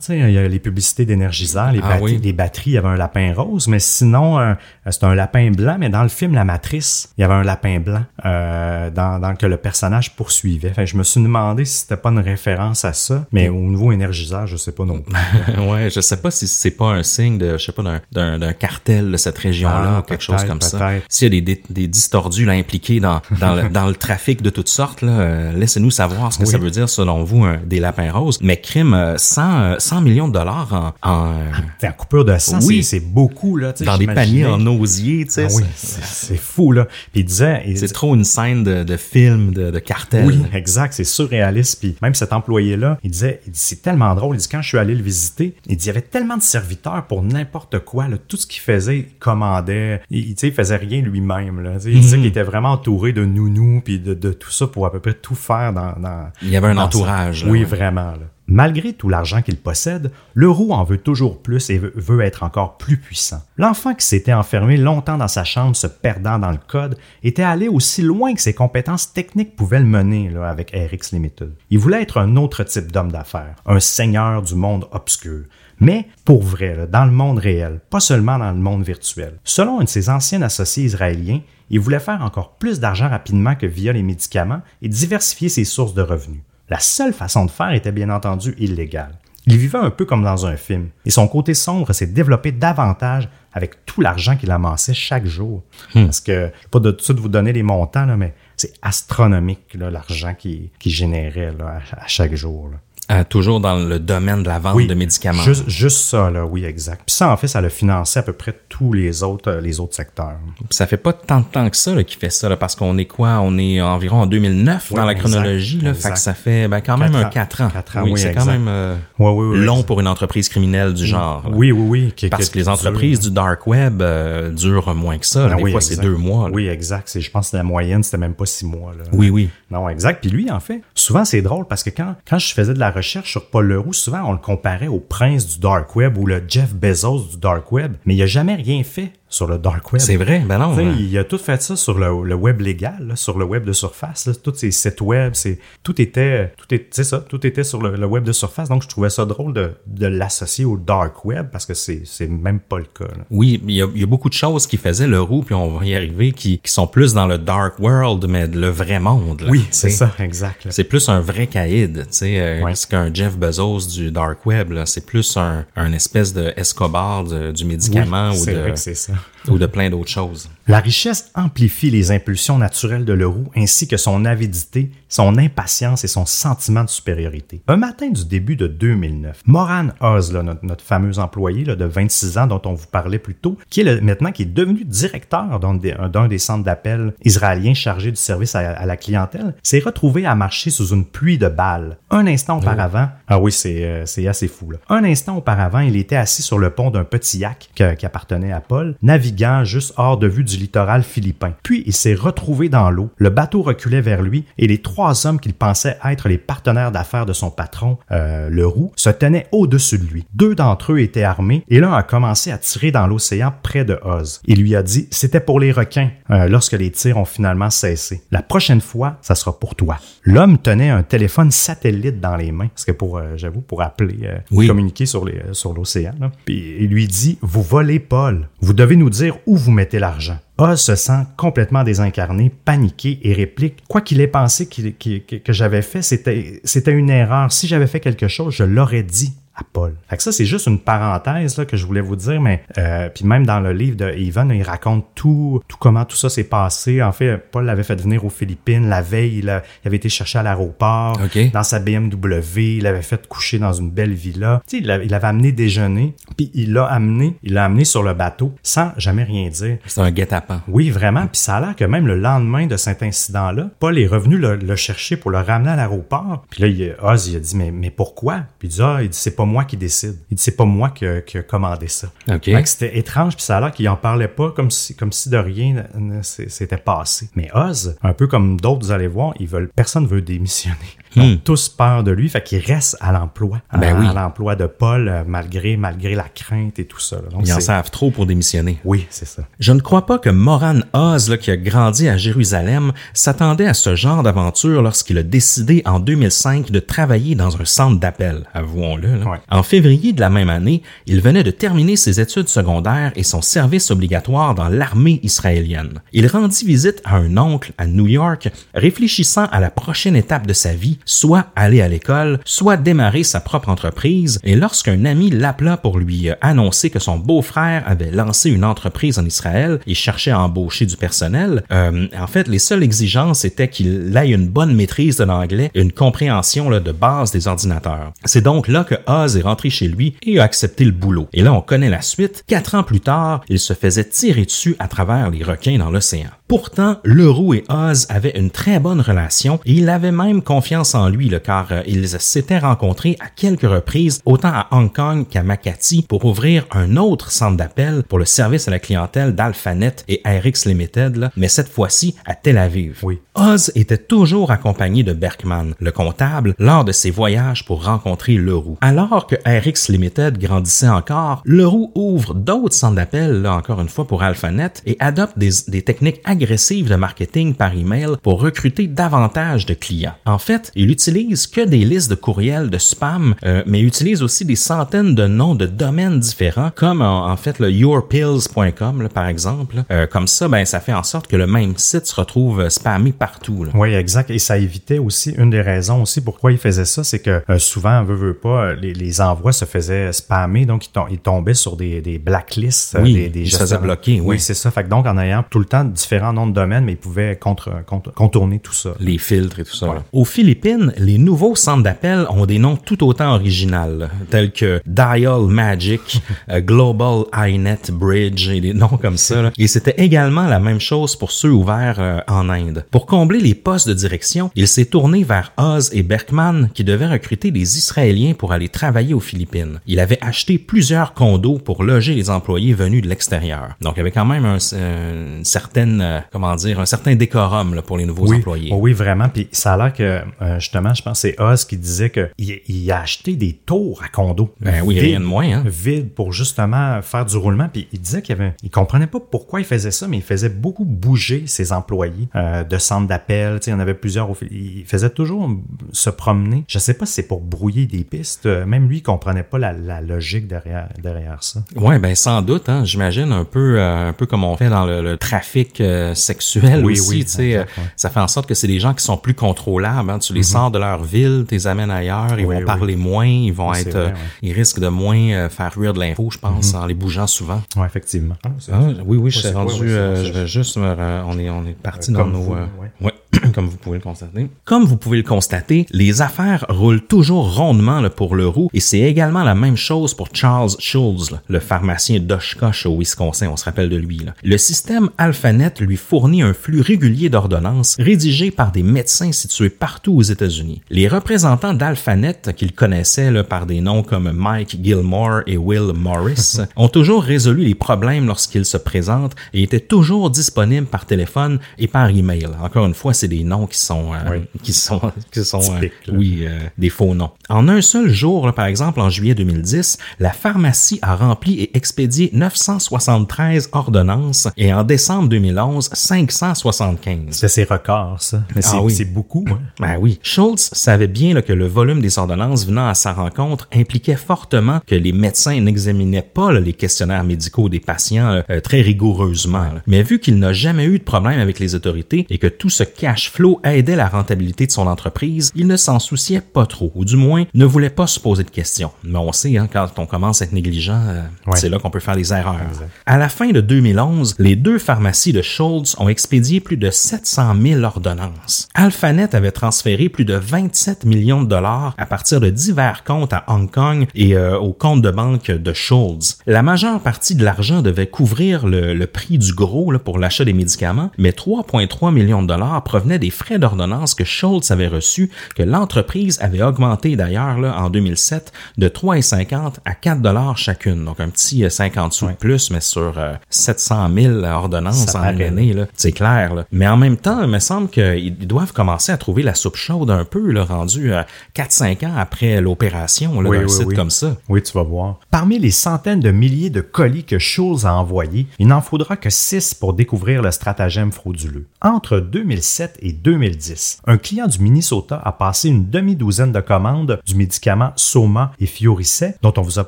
sais, il y a les publicités d'énergiseur, les, Ah oui. les batteries, il y avait un lapin rose, mais sinon, euh, c'est un lapin blanc. Mais dans le film La Matrice, il y avait un lapin blanc euh, dans, dans que le personnage poursuivait. Fait je me suis demandé si c'était pas une référence à ça, mais au niveau énergiseur, je sais pas non plus. ouais, je sais pas si c'est pas un signe de, je sais pas, d'un- cartel de cette région-là Ah, ou quelque chose comme ça. S'il y a des, des, des distordus là, impliqués dans, dans, le, dans le trafic de toutes sortes, euh, laissez-nous savoir ce que Oui. ça veut dire selon vous, un- des lapins roses. Mais crime, euh, 100, euh, 100 millions de dollars en, en, euh, Fait, en coupure de sang, Oui. c'est c'est beaucoup là. dans des paniers en osier, tu sais. Ah oui, c'est- fou là. Puis il disait, C'est trop une scène de, de film, de, de cartel. Oui, exact, c'est surréaliste. Puis même cet employé-là, il disait, il dit, c'est tellement drôle. Il dit, quand je suis allé le visiter, il dit, il y avait tellement de serviteurs pour n'importe quoi. Là, tout ce qu'il faisait, il commandait. Il, il faisait rien lui-même. Là. Il disait qu'il était vraiment entouré de nounous puis de, de tout ça pour à peu près tout faire dans... dans Il y avait un entourage, là, oui, ouais. vraiment. Là. Malgré tout l'argent qu'il possède, le roux en veut toujours plus et veut, être encore plus puissant. L'enfant qui s'était enfermé longtemps dans sa chambre se perdant dans le code était allé aussi loin que ses compétences techniques pouvaient le mener là, avec RX Limited. Il voulait être un autre type d'homme d'affaires, un seigneur du monde obscur. Mais pour vrai, là, dans le monde réel, pas seulement dans le monde virtuel. Selon un de ses anciens associés israéliens, il voulait faire encore plus d'argent rapidement que via les médicaments et diversifier ses sources de revenus. La seule façon de faire était bien entendu illégale. Il vivait un peu comme dans un film, et son côté sombre s'est développé davantage avec tout l'argent qu'il amassait chaque jour. Parce que, je ne vais pas de tout de suite vous donner les montants, là, mais c'est astronomique l'argent qu'il qu'il générait là, à, à chaque jour. là. Euh, toujours dans le domaine de la vente de médicaments. Juste, juste ça, là, oui, exact. Puis ça, en fait, ça a financé à peu près tous les autres, euh, les autres secteurs. Ça fait pas tant de temps que ça là, qu'il fait ça, là, parce qu'on est quoi? On est environ en 2009 dans la exact, chronologie. Là, fait que ça fait ben, quand même Quatre un ans. 4 ans. Quatre ans, oui, oui, c'est quand même euh, long pour une entreprise criminelle du genre. là. Oui, oui, oui. qui- Parce qui- que les qui entreprises du dark web euh, durent moins que ça. Ah Des oui, fois, c'est deux mois. là. Oui, exact. Je pense que la moyenne, c'était même pas six mois. Là. Oui, oui. Non, exact. Puis lui, en fait, souvent c'est drôle parce que quand, quand je faisais de la recherche sur Paul Leroux, souvent on le comparait au prince du dark web ou le Jeff Bezos du dark web, mais il a jamais rien fait sur le dark web. C'est vrai, ben non. Hein. il a tout fait ça sur le, le web légal, là, sur le web de surface. Là, tous ces sites web, c'est tout était, tout est, ça, tout était sur le, le web de surface. Donc je trouvais ça drôle de, de l'associer au dark web parce que c'est, c'est même pas le cas. là. Oui, il y, a, il y a beaucoup de choses qui faisaient le roux, puis on va y arriver, qui, qui sont plus dans le dark world, mais le vrai monde. là, Oui, c'est ça, exact. C'est plus un vrai caïd, tu sais, euh, Ouais. c'est qu'un Jeff Bezos du dark web, là. c'est plus un, un espèce de Escobar de- du médicament Oui, ou, c'est de, vrai que c'est ça. Ou de plein d'autres choses. La richesse amplifie les impulsions naturelles de Leroux ainsi que son avidité, son impatience et son sentiment de supériorité. Un matin du début de 2009, Moran Oz, là, notre, notre fameux employé là, de 26 ans dont on vous parlait plus tôt, qui est le- maintenant qui est devenu directeur d'un des, des centres d'appel israéliens chargés du service à, à la clientèle, s'est retrouvé à marcher sous une pluie de balles. Un instant auparavant, ah oui, c'est euh, assez fou. Là. Un instant auparavant, il était assis sur le pont d'un petit yacht que- qui appartenait à Paul, naviguant juste hors de vue du littoral philippin. Puis il s'est retrouvé dans l'eau. Le bateau reculait vers lui et les trois hommes qu'il pensait être les partenaires d'affaires de son patron, euh, le roux, se tenaient au-dessus de lui. Deux d'entre eux étaient armés et l'un a commencé à tirer dans l'océan près de Oz. Il lui a dit c'était pour les requins euh, lorsque les tirs ont finalement cessé. La prochaine fois, ça sera pour toi. L'homme tenait un téléphone satellite dans les mains parce que pour euh, j'avoue pour appeler euh, Oui. communiquer sur les euh, sur l'océan. là. Puis il lui dit vous volez Paul. Vous devez nous dire où vous mettez l'argent? Oz se sent complètement désincarné, paniqué et réplique Quoi qu'il ait pensé que, j'avais fait, c'était une erreur. Si j'avais fait quelque chose, je l'aurais dit à Paul. Fait que ça, c'est juste une parenthèse là, que je voulais vous dire, mais euh, puis même dans le livre de Evan, il raconte tout, tout comment tout ça s'est passé. En fait, Paul l'avait fait venir aux Philippines la veille, il, avait été cherché à l'aéroport dans sa BMW, il l'avait fait coucher dans une belle villa. Tu sais, il, il avait amené déjeuner, puis il l'a amené, il l'a amené sur le bateau sans jamais rien dire. C'est un guet-apens. Oui, vraiment. Puis ça a l'air que même le lendemain de cet incident-là, Paul est revenu le, chercher pour le ramener à l'aéroport. Puis là, il, Oz, il a dit mais mais pourquoi? Puis il dit ah, il dit c'est pas moi qui décide. Il dit c'est pas moi qui a, commandé ça. Ok. C'était étrange. Puis ça a l'air qu'il en parlait pas comme si comme si de rien s'était passé. Mais Oz, un peu comme d'autres, vous allez voir, ils veulent personne veut démissionner. Ont hmm. tous peur de lui, fait qu'il reste à l'emploi, ben à, oui. l'emploi de Paul euh, malgré malgré la crainte et tout ça. Donc, Ils en savent trop pour démissionner. Oui, c'est ça. Je ne crois pas que Moran Oz, là, qui a grandi à Jérusalem, s'attendait à ce genre d'aventure lorsqu'il a décidé en 2005 de travailler dans un centre d'appel, avouons-le. En février de la même année, il venait de terminer ses études secondaires et son service obligatoire dans l'armée israélienne. Il rendit visite à un oncle à New York, réfléchissant à la prochaine étape de sa vie soit aller à l'école, soit démarrer sa propre entreprise, et lorsqu'un ami l'appela pour lui euh, annoncer que son beau-frère avait lancé une entreprise en Israël et cherchait à embaucher du personnel, euh, en fait, les seules exigences étaient qu'il ait une bonne maîtrise de l'anglais une compréhension de base des ordinateurs. C'est donc là que Oz est rentré chez lui et a accepté le boulot. Et là, on connaît la suite. Quatre ans plus tard, il se faisait tirer dessus à travers les requins dans l'océan. Pourtant, Leroux et Oz avaient une très bonne relation et il avait même confiance en lui, le car euh, ils s'étaient rencontrés à quelques reprises, autant à Hong Kong qu'à Makati, pour ouvrir un autre centre d'appel pour le service à la clientèle d'Alphanet et RX Limited, mais cette fois-ci à Tel Aviv. Oui. Oz était toujours accompagné de Berkman, le comptable, lors de ses voyages pour rencontrer Leroux. Alors que RX Limited grandissait encore, Leroux ouvre d'autres centres d'appel, là encore une fois pour Alphanet, et adopte des, des techniques agressive de marketing par email pour recruter davantage de clients. En fait, il utilise que des listes de courriels de spam, euh, mais utilise aussi des centaines de noms de domaines différents, comme en, fait le yourpills.com par exemple. Euh, comme ça, ben ça fait en sorte que le même site se retrouve spammé partout. Oui, exact. Et ça évitait aussi une des raisons aussi pourquoi il faisait ça, c'est que euh, souvent, veut, veut pas, les, envois se faisaient spammer, donc ils, tombaient sur des, des blacklists, oui, des, des ils se faisaient bloquer. Oui, oui c'est ça. Fait que donc en ayant tout le temps différents nom de domaine, mais ils pouvaient contre, contourner tout ça. Les filtres et tout ça. Aux Philippines, les nouveaux centres d'appel ont des noms tout autant originaux, tels que Dial Magic, euh, Global iNet Bridge et des noms comme ça. Et c'était également la même chose pour ceux ouverts euh, en Inde. Pour combler les postes de direction, il s'est tourné vers Oz et Berkman qui devaient recruter des Israéliens pour aller travailler aux Philippines. Il avait acheté plusieurs condos pour loger les employés venus de l'extérieur. Donc il y avait quand même un, une certaine euh, comment dire, un certain décorum là, pour les nouveaux employés. Oui, vraiment. Puis ça a l'air que, euh, justement, je pense que c'est Oz qui disait qu'il il a acheté des tours à condo. Ben oui, rien de moins. Hein? Vide pour justement faire du roulement. Puis il disait qu'il avait, il comprenait pas pourquoi il faisait ça, mais il faisait beaucoup bouger ses employés euh, de centre d'appel. Il y en avait plusieurs. Il faisait toujours se promener. Je sais pas si c'est pour brouiller des pistes. Même lui, il comprenait pas la, logique derrière, derrière ça. Ouais, ben sans doute. Hein, J'imagine un peu, un peu comme on fait dans le, le trafic euh, oui, aussi. tu sais, Ça fait en sorte que c'est des gens qui sont plus contrôlables. Hein. Tu les mm-hmm. sors de leur ville, tu les amènes ailleurs, ils vont parler moins, ils vont être, euh, ils risquent de moins euh, faire rire de l'info, je pense, mm-hmm. en les bougeant souvent. Oui, effectivement. Ah, ah, oui, oui, je suis rendu, je vais juste, on est, on est parti dans nos, ouais. comme vous pouvez le constater. Comme vous pouvez le constater, les affaires roulent toujours rondement là, pour le roux et c'est également la même chose pour Charles Schulz, le pharmacien d'Oshkosh au Wisconsin, on se rappelle de lui. Là. Le système AlphaNet lui fournit un flux régulier d'ordonnances rédigées par des médecins situés partout aux États-Unis. Les représentants d'AlphaNet, qu'il connaissait là, par des noms comme Mike Gilmore et Will Morris, ont toujours résolu les problèmes lorsqu'ils se présentent et étaient toujours disponibles par téléphone et par email. Encore une fois, c'est des noms qui sont euh, qui sont qui sont euh, oui euh, des faux noms. En un seul jour, par exemple en juillet 2010, la pharmacie a rempli et expédié 973 ordonnances et en décembre 2011 575. C'est ses records ça. Mais ah c'est beaucoup. Hein? Ben oui. Schultz savait bien que le volume des ordonnances venant à sa rencontre impliquait fortement que les médecins n'examinaient pas les questionnaires médicaux des patients très rigoureusement. Mais vu qu'il n'a jamais eu de problème avec les autorités et que tout se cache cash flow aidait la rentabilité de son entreprise, il ne s'en souciait pas trop, ou du moins ne voulait pas se poser de questions. Mais on sait, hein, quand on commence à être négligent, euh, c'est là qu'on peut faire des erreurs. À la fin de 2011, les deux pharmacies de Schultz ont expédié plus de 700 000 ordonnances. Alphanet avait transféré plus de 27 millions de dollars à partir de divers comptes à Hong Kong et euh, au compte de banque de Schultz. La majeure partie de l'argent devait couvrir le, prix du gros là, pour l'achat des médicaments, mais 3,3 millions de dollars provenaient des frais d'ordonnance que Schultz avait reçus, que l'entreprise avait augmenté d'ailleurs en 2007 de 3,50 à 4 dollars chacune. Donc un petit 50 euh, sous de plus, mais sur 700 euh, 000 ordonnances en année, c'est clair. Là. Mais en même temps, il me semble qu'ils doivent commencer à trouver la soupe chaude un peu, là, rendu 4-5 ans après l'opération d'un site comme ça. Oui, tu vas voir. Parmi les centaines de milliers de colis que Schulz a envoyés, il n'en faudra que 6 pour découvrir le stratagème frauduleux. Entre 2007 et 2010, un client du Minnesota a passé une demi-douzaine de commandes du médicament Soma et Fioricet, dont on vous a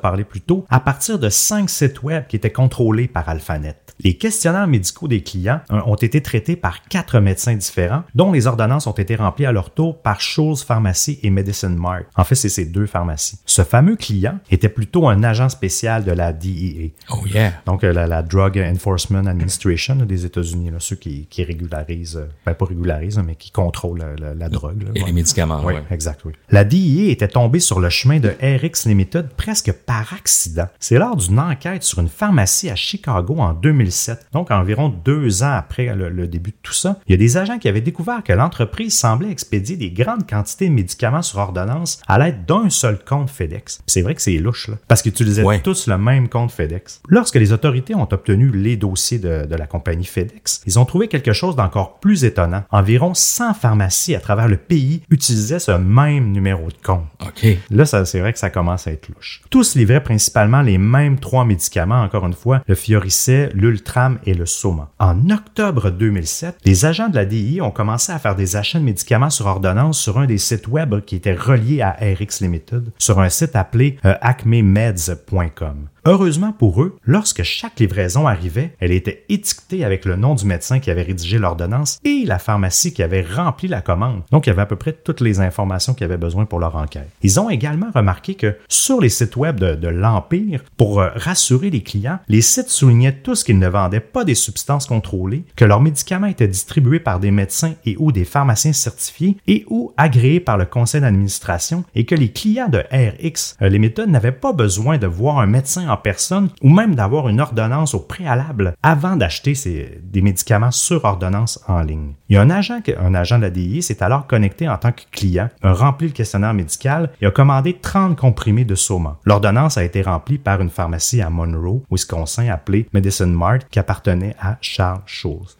parlé plus tôt, à partir de cinq sites web qui étaient contrôlés par Alphanet. Les questionnaires médicaux des clients euh, ont été traités par quatre médecins différents, dont les ordonnances ont été remplies à leur tour par Schulz Pharmacy et Medicine Mart. En fait, c'est ces deux pharmacies. Ce fameux client était plutôt un agent spécial de la DEA. Oh yeah. Donc, euh, la, Drug Enforcement Administration des États-Unis, ceux qui, régularisent, euh, ben pas régularisent, mais qui contrôlent la, drogue. et les médicaments. Oui, exact, oui. La DEA était tombée sur le chemin de RX Limited presque par accident. C'est lors d'une enquête sur une pharmacie à Chicago en 2007, donc environ deux ans après le, début de tout ça. Il y a des agents qui avaient découvert que l'entreprise semblait expédier des grandes quantités de médicaments sur ordonnance à l'aide d'un seul compte FedEx. C'est vrai que c'est louche, là, parce qu'ils utilisaient tous le même compte FedEx. Lorsque les autorités ont obtenu les dossiers de, de la compagnie FedEx, ils ont trouvé quelque chose d'encore plus étonnant. Environ 100 pharmacies à travers le pays utilisaient ce même numéro de compte. OK. Là, c'est vrai que ça commence à être louche. Tous livraient principalement les mêmes trois médicaments, encore une fois, le Fioricet, l'Ultram et le Soma. En octobre 2007, les agents de la DI ont commencé à faire des achats de médicaments sur ordonnance sur un des sites web qui était relié à RX Limited, sur un site appelé euh, acmemeds.com. Heureusement pour eux, lorsque chaque livraison arrivait, elle était étiquetée avec le nom du médecin qui avait rédigé l'ordonnance et la pharmacie qui avait rempli la commande. Donc, il y avait à peu près toutes les informations qu'ils avaient besoin pour leur enquête. Ils ont également remarqué que sur les sites web de, l'Empire, pour euh, rassurer les clients, les sites soulignaient tous qu'ils ne vendaient pas des substances contrôlées, que leurs médicaments étaient distribués par des médecins et ou des pharmaciens certifiés et ou agréés par le conseil d'administration et que les clients de RX, les méthodes n'avaient pas besoin de voir un médecin en personne ou même d'avoir une ordonnance au préalable avant d'acheter des médicaments sur ordonnance en ligne. Il y a un agent, un agent de la DI s'est alors connecté en tant que client, a rempli le questionnaire médical et a commandé 30 comprimés de Soma. L'ordonnance a été remplie par une pharmacie à Monroe, Wisconsin, appelée Medicine Mart, qui appartenait à Charles.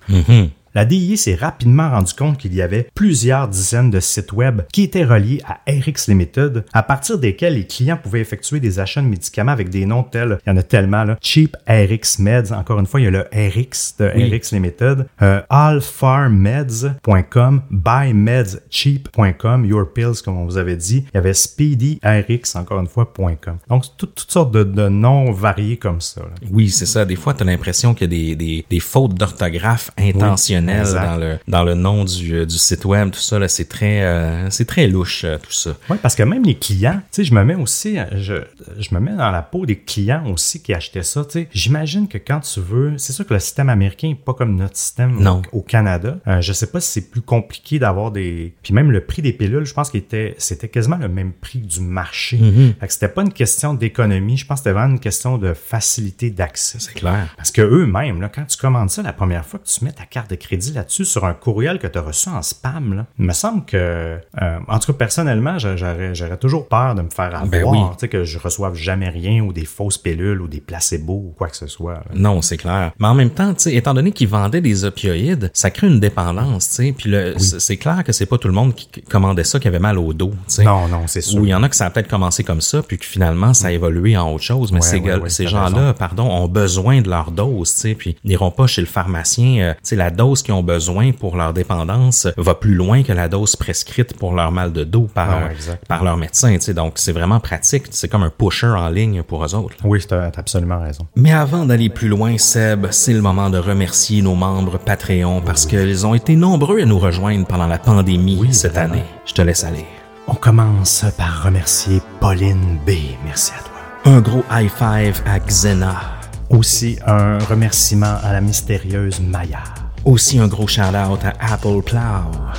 Mm-hmm. La DIA s'est rapidement rendu compte qu'il y avait plusieurs dizaines de sites web qui étaient reliés à RX Limited, à partir desquels les clients pouvaient effectuer des achats de médicaments avec des noms tels, il y en a tellement, là, Cheap RX Meds, encore une fois, il y a le RX de RX Limited, euh, allfarmeds.com, buymedscheap.com, Your Pills, comme on vous avait dit, il y avait Speedy RX, encore une fois, .com. Donc, toutes sortes de, noms variés comme ça. Oui, c'est ça. Des fois, tu as l'impression qu'il y a des, des, fautes d'orthographe intentionnelles dans le, dans le nom du, euh, du site web, tout ça. C'est très, euh, c'est très louche, euh, tout ça. Oui, parce que même les clients, tu sais, je me mets aussi, je, je me mets dans la peau des clients aussi qui achetaient ça. Tu sais, j'imagine que quand tu veux, c'est sûr que le système américain n'est pas comme notre système Au, Canada. je sais pas si c'est plus compliqué d'avoir des. Puis même le prix des pilules, je pense qu'il était, c'était quasiment le même prix du marché. Fait que c'était pas une question d'économie, je pense que c'était vraiment une question de facilité d'accès. C'est clair. Parce que eux-mêmes, quand tu commandes ça la première fois que tu mets ta carte de crédit crédit là-dessus sur un courriel que tu as reçu en spam. Là. Il me semble que, euh, en tout cas, personnellement, j'aurais, j'aurais toujours peur de me faire ben avoir, tu sais, que je reçoive jamais rien ou des fausses pilules ou des placebos ou quoi que ce soit. Non, c'est clair. Mais en même temps, étant donné qu'ils vendaient des opioïdes, ça crée une dépendance, tu sais. Puis le, c'est clair que c'est pas tout le monde qui commandait ça qui avait mal au dos. Non, non, c'est sûr. Ou il y en a que ça a peut-être commencé comme ça, puis que finalement ça a évolué en autre chose. Mais ces, ces gens-là, pardon, ont besoin de leur dose, tu sais, puis n'iront pas chez le pharmacien. Euh, la dose dose qu'ils ont besoin pour leur dépendance va plus loin que la dose prescrite pour leur mal de dos par, Ah par leur médecin. tu sais. Donc, c'est vraiment pratique. C'est comme un pusher en ligne pour eux autres. Oui, t'as t'as absolument raison. Mais avant d'aller plus loin, Seb, c'est le moment de remercier nos membres Patreon parce qu'ils ont été nombreux à nous rejoindre pendant la pandémie cette vraiment. année. Je te laisse aller. On commence par remercier Pauline B. Merci à toi. Un gros high five à Xena. Aussi, un remerciement à la mystérieuse Maya. Aussi un gros shout-out à Apple Plow.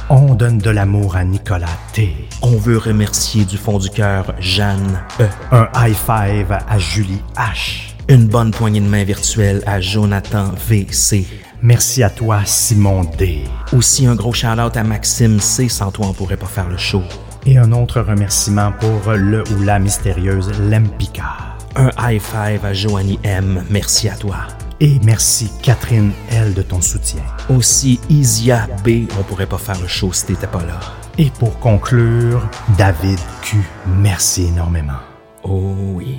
On donne de l'amour à Nicolas T. On veut remercier du fond du cœur Jeanne E. Un high five à Julie H. Une bonne poignée de main virtuelle à Jonathan VC. Merci à toi, Simon D. Aussi un gros shout-out à Maxime C. Sans toi, on pourrait pas faire le show. Et un autre remerciement pour le ou la mystérieuse Lempika. Un high five à Joanie M. Merci à toi. Et merci Catherine L de ton soutien. Aussi Isia B. On pourrait pas faire le show si t'étais pas là. Et pour conclure, David Q. Merci énormément. Oh oui.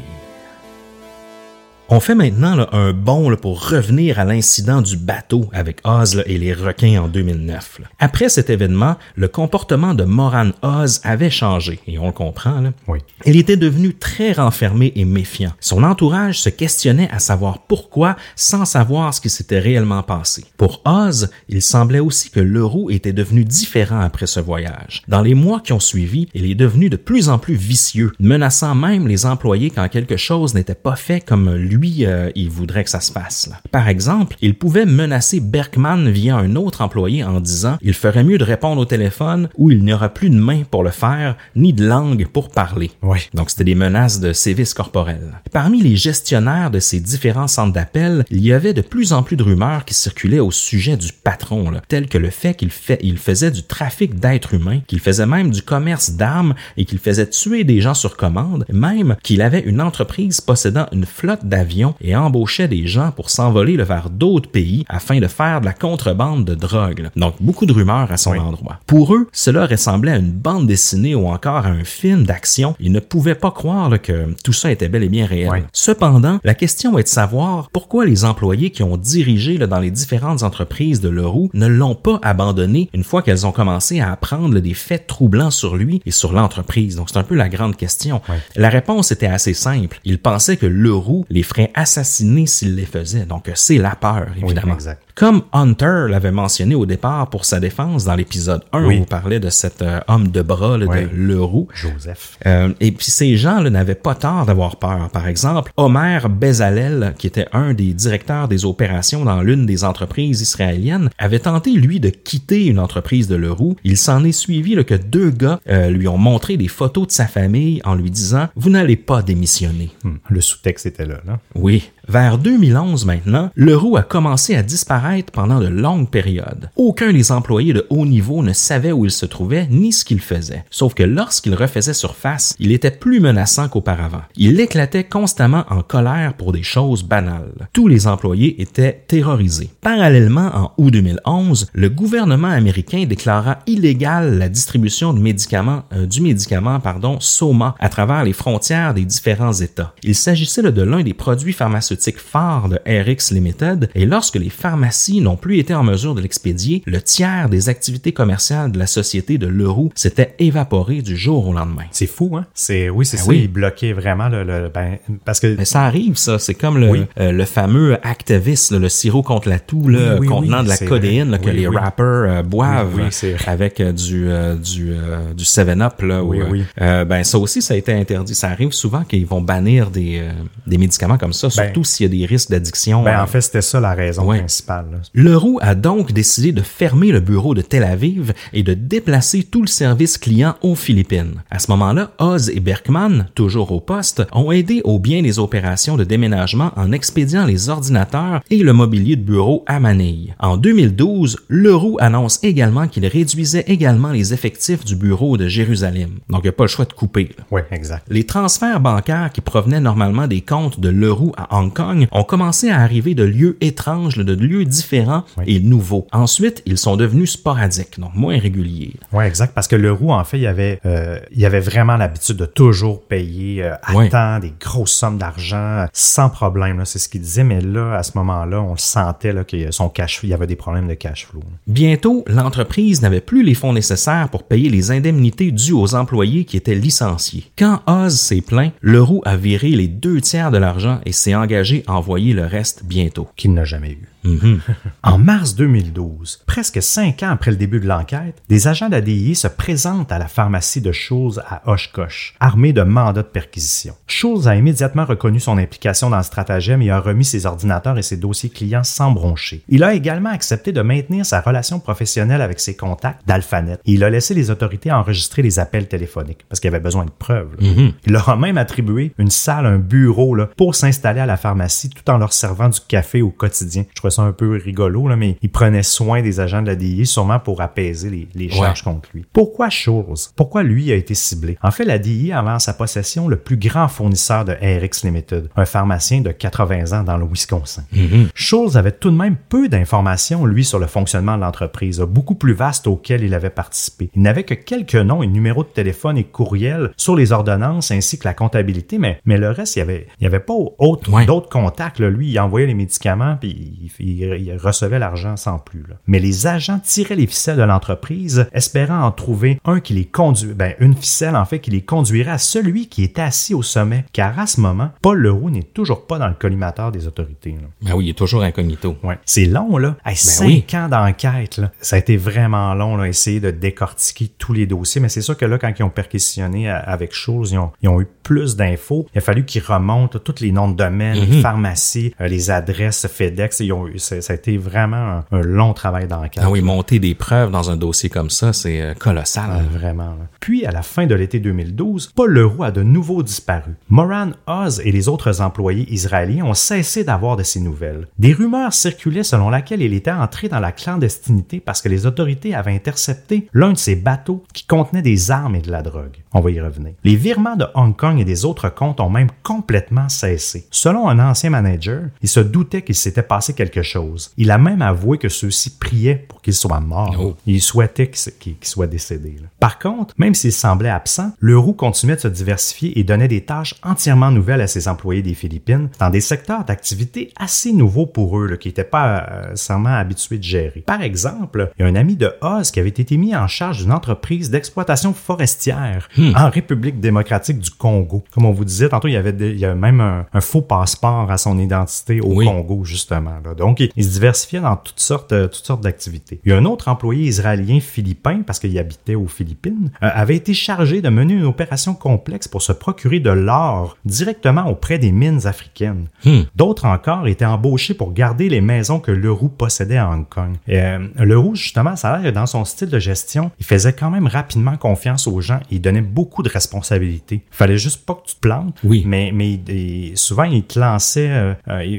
On fait maintenant là, un bond là, pour revenir à l'incident du bateau avec Oz là, et les requins en 2009. là. Après cet événement, le comportement de Moran Oz avait changé, et on le comprend. Là. Oui. Il était devenu très renfermé et méfiant. Son entourage se questionnait à savoir pourquoi sans savoir ce qui s'était réellement passé. Pour Oz, il semblait aussi que Leroux était devenu différent après ce voyage. Dans les mois qui ont suivi, il est devenu de plus en plus vicieux, menaçant même les employés quand quelque chose n'était pas fait comme lui euh, il voudrait que ça se fasse. là. Par exemple, il pouvait menacer Berkman via un autre employé en disant il ferait mieux de répondre au téléphone ou il n'y aura plus de main pour le faire ni de langue pour parler. Oui. Donc, c'était des menaces de sévices corporels. Parmi les gestionnaires de ces différents centres d'appel, il y avait de plus en plus de rumeurs qui circulaient au sujet du patron, là, telles que le fait qu'il fait, il faisait du trafic d'êtres humains, qu'il faisait même du commerce d'armes et qu'il faisait tuer des gens sur commande, même qu'il avait une entreprise possédant une flotte d'avions et embauchait des gens pour s'envoler vers d'autres pays afin de faire de la contrebande de drogue. là. Donc, beaucoup de rumeurs à son Oui. endroit. Pour eux, cela ressemblait à une bande dessinée ou encore à un film d'action. Ils ne pouvaient pas croire là, que tout ça était bel et bien réel. Oui. Cependant, la question est de savoir pourquoi les employés qui ont dirigé là, dans les différentes entreprises de Leroux ne l'ont pas abandonné une fois qu'elles ont commencé à apprendre des faits troublants sur lui et sur l'entreprise. Donc c'est un peu la grande question. Oui. La réponse était assez simple. Ils pensaient que Leroux les ferait assassiner s'il les faisait. Donc c'est la peur, évidemment. exact. Comme Hunter l'avait mentionné au départ pour sa défense dans l'épisode 1 Oui. où on parlait de cet euh, homme de bras là, Oui. de Leroux. Joseph. Euh, et puis ces gens n'avaient pas tort d'avoir peur. Par exemple, Omer Bezalel, qui était un des directeurs des opérations dans l'une des entreprises israéliennes, avait tenté lui de quitter une entreprise de Leroux. Il s'en est suivi là, que deux gars euh, lui ont montré des photos de sa famille en lui disant "Vous n'allez pas démissionner." Hmm, Le sous-texte était là, là. Oui. Vers 2011 maintenant, Leroux a commencé à disparaître pendant de longues périodes. Aucun des employés de haut niveau ne savait où il se trouvait ni ce qu'il faisait. Sauf que lorsqu'il refaisait surface, il était plus menaçant qu'auparavant. Il éclatait constamment en colère pour des choses banales. Tous les employés étaient terrorisés. Parallèlement, en août 2011, le gouvernement américain déclara illégale la distribution euh, du médicament, Soma à travers les frontières des différents États. Il s'agissait de l'un des produits pharmaceutiques phares de RX Limited et lorsque les pharmacies n'ont plus été en mesure de l'expédier, le tiers des activités commerciales de la société de Leroux s'était évaporé du jour au lendemain. C'est fou, hein? C'est, oui, c'est Ah ça. oui. Il bloquait vraiment le, le- ben, parce que Mais ça arrive, ça. C'est comme le, Oui. euh, le fameux Actavis, là, le sirop contre la toux, là, Oui, contenant de la codéine là, que les rappers euh, boivent avec euh, du euh, du euh, du 7-Up là. Oui, ou, euh, oui. ben ça aussi, ça a été interdit. Ça arrive souvent qu'ils vont bannir des des médicaments comme ça, surtout s'il y a des risques d'addiction. ben, euh, en fait, c'était ça la raison Ouais. principale. là. Leroux a donc décidé de fermer le bureau de Tel Aviv et de déplacer tout le service client aux Philippines. À ce moment-là, Oz et Berkman, toujours au poste, ont aidé au bien des opérations de déménagement en expédiant les ordinateurs et le mobilier de bureau à Manille. En 2012, Leroux annonce également qu'il réduisait également les effectifs du bureau de Jérusalem. Donc, il n'y a pas le choix de couper. Ouais, exact. Les transferts bancaires qui provenaient normalement des comptes de Leroux à Hong Kong ont commencé à arriver de lieux étranges, de lieux différents et nouveaux. Ensuite, ils sont devenus sporadiques, donc moins réguliers. Oui, exact, parce que le roux, en fait, il avait, euh, il avait vraiment l'habitude de toujours payer euh, à Ouais. temps des grosses sommes d'argent sans problème. C'est ce qu'il disait, mais là, à ce moment-là, on le sentait là, que son cash, il y avait des problèmes de cash flow. Bientôt, l'entreprise n'avait plus les fonds nécessaires pour payer les indemnités dues aux employés qui étaient licenciés. Quand Oz s'est plaint, Leroux a viré les deux tiers de l'argent et s'est engagé à envoyer le reste bientôt. qu'il n'a jamais eu. Mhm. En mars 2012, presque cinq ans après le début de l'enquête, des agents de la se présentent à la pharmacie de Schulz à Oshkosh, armés de mandats de perquisition. Schulz a immédiatement reconnu son implication dans le stratagème et a remis ses ordinateurs et ses dossiers clients sans broncher. Il a également accepté de maintenir sa relation professionnelle avec ses contacts d'Alphanet et il a laissé les autorités enregistrer les appels téléphoniques parce qu'il avait besoin de preuves. là. Il leur a même attribué une salle, un bureau là, pour s'installer à la pharmacie tout en leur servant du café au quotidien. Je ça un peu rigolo, là, mais il prenait soin des agents de la DIA sûrement pour apaiser les, les charges contre lui. Pourquoi Schulz? Pourquoi lui a été ciblé? En fait, la DIA avait en sa possession le plus grand fournisseur de RX Limited, un pharmacien de 80 ans dans le Wisconsin. Schulz avait tout de même peu d'informations, lui, sur le fonctionnement de l'entreprise, beaucoup plus vaste auquel il avait participé. Il n'avait que quelques noms et numéros de téléphone et courriel sur les ordonnances ainsi que la comptabilité, mais, mais le reste, il n'y avait, il y avait pas Ouais. d'autres contacts. là. Lui, il envoyait les médicaments puis il, il- il recevait l'argent sans plus. là. Mais les agents tiraient les ficelles de l'entreprise, espérant en trouver un qui les conduit, ben, une ficelle en fait qui les conduirait à celui qui était assis au sommet. Car à ce moment, Paul Leroux n'est toujours pas dans le collimateur des autorités. là. Ben oui, il est toujours incognito. Ouais. C'est long, là. Hey, cinq oui. ans d'enquête. Ça a été vraiment long, là, essayer de décortiquer tous les dossiers. Mais c'est sûr que là, quand ils ont perquisitionné à- avec Chose, ils ont, ils ont eu plus d'infos. Il a fallu qu'ils remontent tous les noms de domaine, les pharmacies, euh, les adresses FedEx. Ils ont eu, ça, a été vraiment un, un long travail d'enquête. Ah oui, monter des preuves dans un dossier comme ça, c'est euh, colossal. Ah, Vraiment. là. Puis, à la fin de l'été 2012, Paul Leroux a de nouveau disparu. Moran Oz et les autres employés israéliens ont cessé d'avoir de ses nouvelles. Des rumeurs circulaient selon laquelle il était entré dans la clandestinité parce que les autorités avaient intercepté l'un de ses bateaux qui contenait des armes et de la drogue. On va y revenir. Les virements de Hong Kong et des autres comptes ont même complètement cessé. Selon un ancien manager, il se doutait qu'il s'était passé quelque chose. Il a même avoué que ceux-ci priaient pour qu'il soit mort. Oh. Il souhaitait qu'il soit décédé. Par contre, même s'il semblait absent, Leroux continuait de se diversifier et donnait des tâches entièrement nouvelles à ses employés des Philippines dans des secteurs d'activité assez nouveaux pour eux, là, qui n'étaient pas euh, nécessairement habitués de gérer. Par exemple, il y a un ami de Oz qui avait été mis en charge d'une entreprise d'exploitation forestière en République démocratique du Congo. Comme on vous disait tantôt, il y avait, des- il y avait même un, un faux passeport à son identité au Oui. Congo, justement. là. Donc, il, il se diversifiait dans toutes sortes, euh, toutes sortes d'activités. Il y a un autre employé israélien philippin, parce qu'il habitait aux Philippines, euh, avait été chargé de mener une opération complexe pour se procurer de l'or directement auprès des mines africaines. D'autres encore étaient embauchés pour garder les maisons que Leroux possédait à Hong Kong. Et, euh, Leroux, justement, ça a l'air que dans son style de gestion, il faisait quand même rapidement confiance aux gens et il donnait beaucoup de responsabilités. Il fallait juste pas que tu te plantes, Oui. mais, souvent, il te lançait, euh,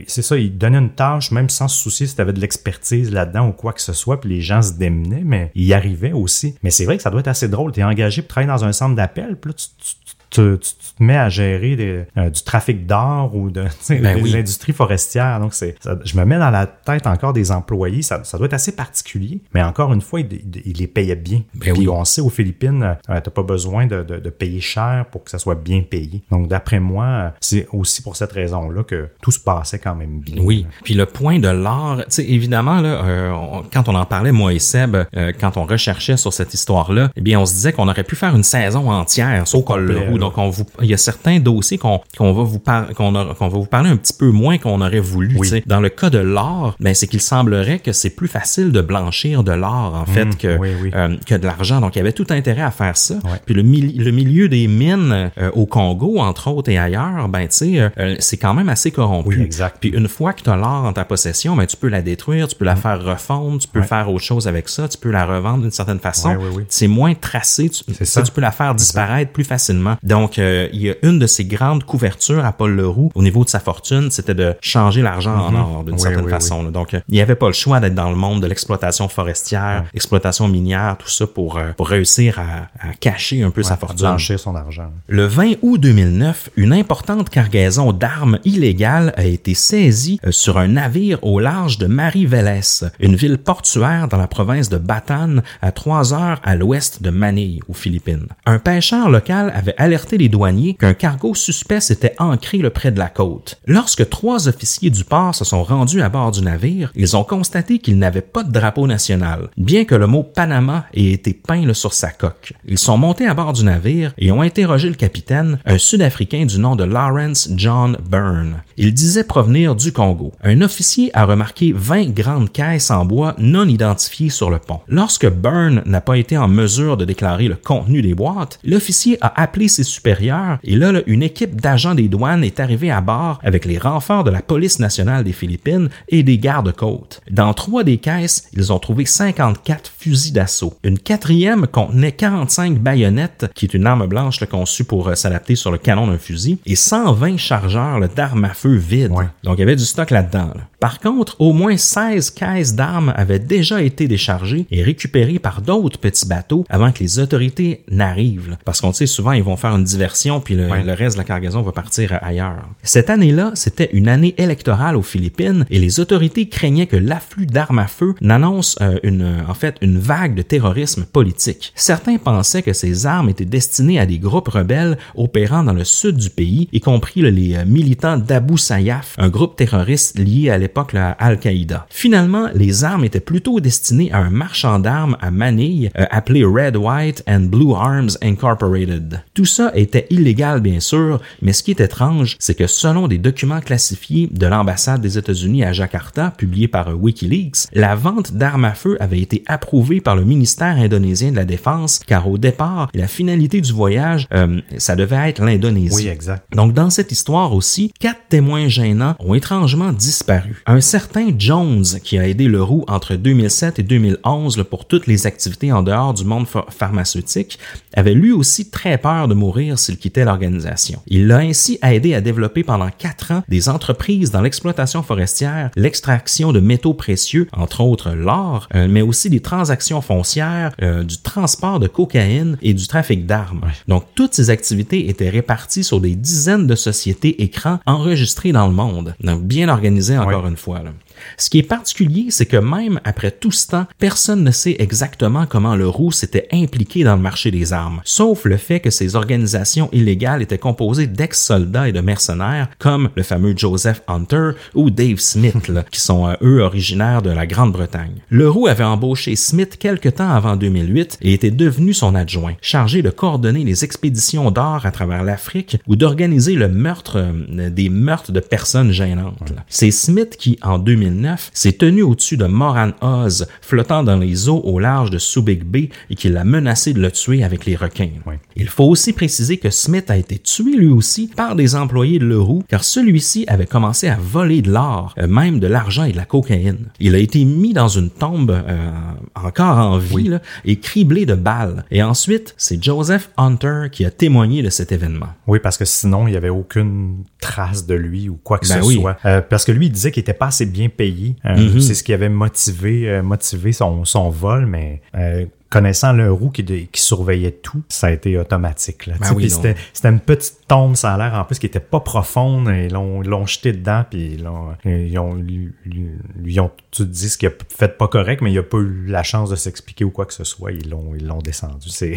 c'est ça, il donnait une tâche, même sans se soucier si tu avais de l'expertise là-dedans ou quoi que ce soit, puis les gens se démenaient, mais il y arrivait aussi. Mais c'est vrai que ça doit être assez drôle. Tu es engagé pour travailler dans un centre d'appel, puis là, tu- tu- tu- tu te mets à gérer des- euh, du trafic d'or ou de, Ben oui. industries forestières. Donc, c'est, je me mets dans la tête encore des employés. Ça, ça doit être assez particulier. Mais encore une fois, il, il- les payait bien. Ben Puis oui. on sait aux Philippines, euh, t'as pas besoin de, de- de payer cher pour que ça soit bien payé. Donc, d'après moi, c'est aussi pour cette raison-là que tout se passait quand même bien. Oui. Puis le point de l'or, tu sais, évidemment, là, euh, on- quand on en parlait, moi et Seb, euh, quand on recherchait sur cette histoire-là, eh bien, on se disait qu'on aurait pu faire une saison entière Leroux. là. Donc, on vous, il y a certains dossiers qu'on qu'on va vous par- qu'on va vous parler un petit peu moins qu'on aurait voulu. Oui. Dans le cas de l'or, ben, c'est qu'il semblerait que c'est plus facile de blanchir de l'or, en fait, que, Mmh, oui, oui. euh, que de l'argent. Donc, il y avait tout intérêt à faire ça. Ouais. Puis le, le milieu des mines euh, au Congo, entre autres, et ailleurs, ben, tu sais, euh, c'est quand même assez corrompu. Oui, exact. Puis une fois que tu as l'or en ta possession, ben, tu peux la détruire, tu peux la faire refondre, tu peux Ouais. faire autre chose avec ça, tu peux la revendre d'une certaine façon. Ouais. C'est moins tracé, tu, C'est ça. tu peux la faire disparaître plus facilement. Donc, euh, il y a une de ses grandes couvertures à Paul Leroux au niveau de sa fortune, c'était de changer l'argent en Mhm. or d'une Oui, certaine oui, façon. là. Donc, euh, il n'y avait pas le choix d'être dans le monde de l'exploitation forestière, exploitation minière, tout ça pour, euh, pour réussir à, à cacher un peu sa fortune. blanchir son argent. Le 20 août 2009, une importante cargaison d'armes illégales a été saisie sur un navire au large de Mariveles, une ville portuaire dans la province de Bataan, à trois heures à l'ouest de Manille, aux Philippines. Un pêcheur local avait alerté les douaniers qu'un cargo suspect s'était ancré le près de la côte. Lorsque trois officiers du port se sont rendus à bord du navire, ils ont constaté qu'il n'avait pas de drapeau national, bien que le mot Panama ait été peint sur sa coque. Ils sont montés à bord du navire et ont interrogé le capitaine, un Sud-Africain du nom de Lawrence John Byrne. Il disait provenir du Congo. Un officier a remarqué 20 grandes caisses en bois non identifiées sur le pont. Lorsque Byrne n'a pas été en mesure de déclarer le contenu des boîtes, l'officier a appelé ses supérieurs et là, là, une équipe d'agents des douanes est arrivée à bord avec les renforts de la police nationale des Philippines et des gardes-côtes. Dans trois des caisses, ils ont trouvé 54 fusils d'assaut. Une quatrième contenait 45 baïonnettes, qui est une arme blanche là, conçue pour euh, s'adapter sur le canon d'un fusil, et 120 chargeurs d'armes à feu vides. Ouais. Donc il y avait du stock là-dedans. là. Par contre, au moins 16 caisses d'armes avaient déjà été déchargées et récupérées par d'autres petits bateaux avant que les autorités n'arrivent. Parce qu'on sait souvent, ils vont faire une diversion, puis le, Ouais. le reste de la cargaison va partir ailleurs. Cette année-là, c'était une année électorale aux Philippines et les autorités craignaient que l'afflux d'armes à feu n'annonce euh, une, en fait, une vague de terrorisme politique. Certains pensaient que ces armes étaient destinées à des groupes rebelles opérant dans le sud du pays, y compris là, les euh, militants d'Abu Sayyaf, un groupe terroriste lié à l'époque à Al-Qaïda. Finalement, les armes étaient plutôt destinées à un marchand d'armes à Manille euh, appelé Red, White and Blue Arms Incorporated. Tout ça était illégal bien sûr, mais ce qui est étrange, c'est que selon des documents classifiés de l'ambassade des États-Unis à Jakarta, publiés par WikiLeaks, la vente d'armes à feu avait été approuvée par le ministère indonésien de la Défense, car au départ, la finalité du voyage, euh, ça devait être l'Indonésie. Oui, exact. Donc, dans cette histoire aussi, quatre témoins gênants ont étrangement disparu. Un certain Jones, qui a aidé Leroux entre 2007 et 2011 là, pour toutes les activités en dehors du monde ph- pharmaceutique, avait lui aussi très peur de mourir s'il quittait l'organisation. Il l'a ainsi aidé à développer pendant quatre ans des entreprises dans l'exploitation forestière, l'extraction de métaux précieux, entre autres l'or, euh, mais aussi des transactions foncières, euh, du transport de cocaïne et du trafic d'armes. Donc, toutes ces activités étaient réparties sur des dizaines de sociétés écrans enregistrées dans le monde. Donc, bien organisées encore une fois. là. Ce qui est particulier, c'est que même après tout ce temps, personne ne sait exactement comment le roux s'était impliqué dans le marché des armes, sauf le fait que ces organisations illégales étaient composées d'ex-soldats et de mercenaires comme le fameux Joseph Hunter ou Dave Smith, là, qui sont euh, eux originaires de la Grande-Bretagne. Le roux avait embauché Smith quelque temps avant 2008 et était devenu son adjoint, chargé de coordonner les expéditions d'or à travers l'Afrique ou d'organiser le meurtre euh, des meurtres de personnes gênantes. C'est Smith qui, en 2009, s'est tenu au-dessus de Moran Oz, flottant dans les eaux au large de Subic Bay et qui l'a menacé de le tuer avec les requins. Oui. Il faut aussi préciser que Smith a été tué lui aussi par des employés de Leroux, car celui-ci avait commencé à voler de l'or, euh, même de l'argent et de la cocaïne. Il a été mis dans une tombe euh, encore en vie là, et criblé de balles. Et ensuite, c'est Joseph Hunter qui a témoigné de cet événement. Oui, parce que sinon, il n'y avait aucune trace de lui ou quoi que Ben ce oui. soit. Euh, parce que lui, il disait qu'il était pas assez bien payé. Euh, Mhm. C'est ce qui avait motivé, euh, motivé son, son vol, mais euh, connaissant le roux qui, surveillait tout, ça a été automatique. Là. Ben oui, c'était, une petite tombe, ça a l'air en plus qui était pas profonde. et Ils l'ont, jeté dedans, puis ils ont, lui, lui- lui ont tout dit ce qu'il a fait pas correct, mais il a pas eu la chance de s'expliquer ou quoi que ce soit. Ils l'ont, ils l'ont descendu. C'est-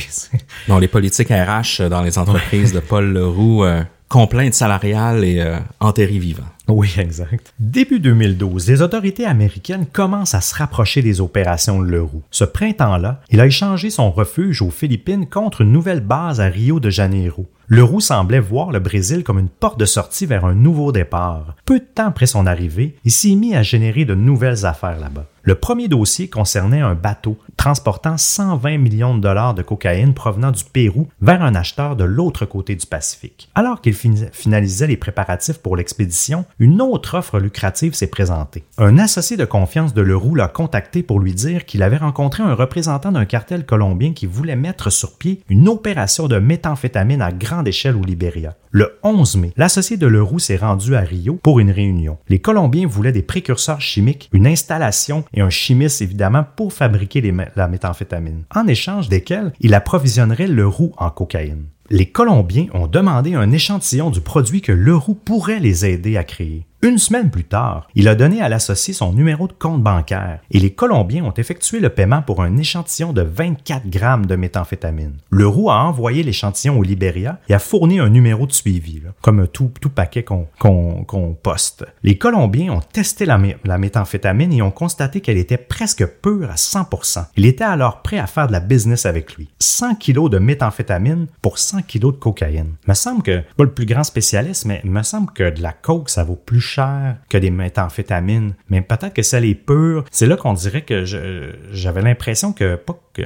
Non, les politiques RH dans les entreprises de Paul Leroux, euh, complaintes salariales et euh, enterrés vivants. Oui, exact. Début 2012, les autorités américaines commencent à se rapprocher des opérations de Leroux. Ce printemps-là, il a échangé son refuge aux Philippines contre une nouvelle base à Rio de Janeiro. Leroux semblait voir le Brésil comme une porte de sortie vers un nouveau départ. Peu de temps après son arrivée, il s'est mis à générer de nouvelles affaires là-bas. Le premier dossier concernait un bateau transportant 120 millions de dollars de cocaïne provenant du Pérou vers un acheteur de l'autre côté du Pacifique. Alors qu'il finalisait les préparatifs pour l'expédition, une autre offre lucrative s'est présentée. Un associé de confiance de Leroux l'a contacté pour lui dire qu'il avait rencontré un représentant d'un cartel colombien qui voulait mettre sur pied une opération de méthamphétamine à grande échelle au Libéria. Le 11 mai, l'associé de Leroux s'est rendu à Rio pour une réunion. Les Colombiens voulaient des précurseurs chimiques, une installation et un chimiste évidemment pour fabriquer la méthamphétamine, en échange desquels il approvisionnerait Leroux en cocaïne. Les Colombiens ont demandé un échantillon du produit que Leroux pourrait les aider à créer. Une semaine plus tard, il a donné à l'associé son numéro de compte bancaire et les Colombiens ont effectué le paiement pour un échantillon de 24 grammes de méthamphétamine. Le roux a envoyé l'échantillon au Libéria et a fourni un numéro de suivi, comme tout, paquet qu'on poste. Les Colombiens ont testé la, la méthamphétamine et ont constaté qu'elle était presque pure à 100%. Il était alors prêt à faire de la business avec lui. 100 kilos de méthamphétamine pour 100 kilos de cocaïne. Me semble que, pas le plus grand spécialiste, mais me semble que de la coke, ça vaut plus cher que des méthamphétamines. Mais peut-être que ça est pure. C'est là qu'on dirait que j'avais l'impression que, pas euh,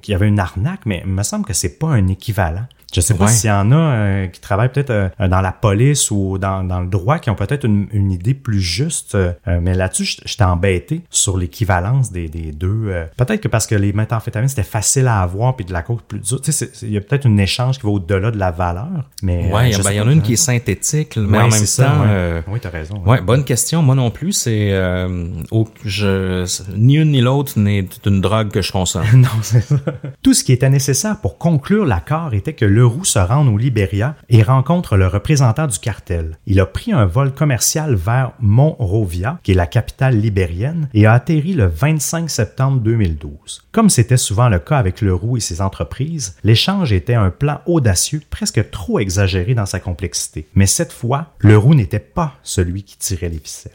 qu'il y avait une arnaque, mais il me semble que c'est pas un équivalent. Je sais pas s'il y en a euh, qui travaillent peut-être euh, dans la police ou dans, dans, le droit qui ont peut-être une, une, idée plus juste, euh, mais là-dessus, j'étais embêté sur l'équivalence des, des deux. peut-être que parce que les méthamphétamines, c'était facile à avoir, puis de la coke plus dure. Tu sais, il y a peut-être un échange qui va au-delà de la valeur. Mais, ouais, ben, il y en a une qui est synthétique, mais en même temps... Ça, oui, t'as raison. Ouais. bonne question. Moi non plus, c'est... je, ni une ni l'autre n'est une drogue que je consomme. non, c'est ça. Tout ce qui était nécessaire pour conclure l'accord était que le Leroux se rend au Libéria et rencontre le représentant du cartel. Il a pris un vol commercial vers Monrovia, qui est la capitale libérienne, et a atterri le 25 septembre 2012. Comme c'était souvent le cas avec Leroux et ses entreprises, l'échange était un plan audacieux, presque trop exagéré dans sa complexité. Mais cette fois, Leroux n'était pas celui qui tirait les ficelles.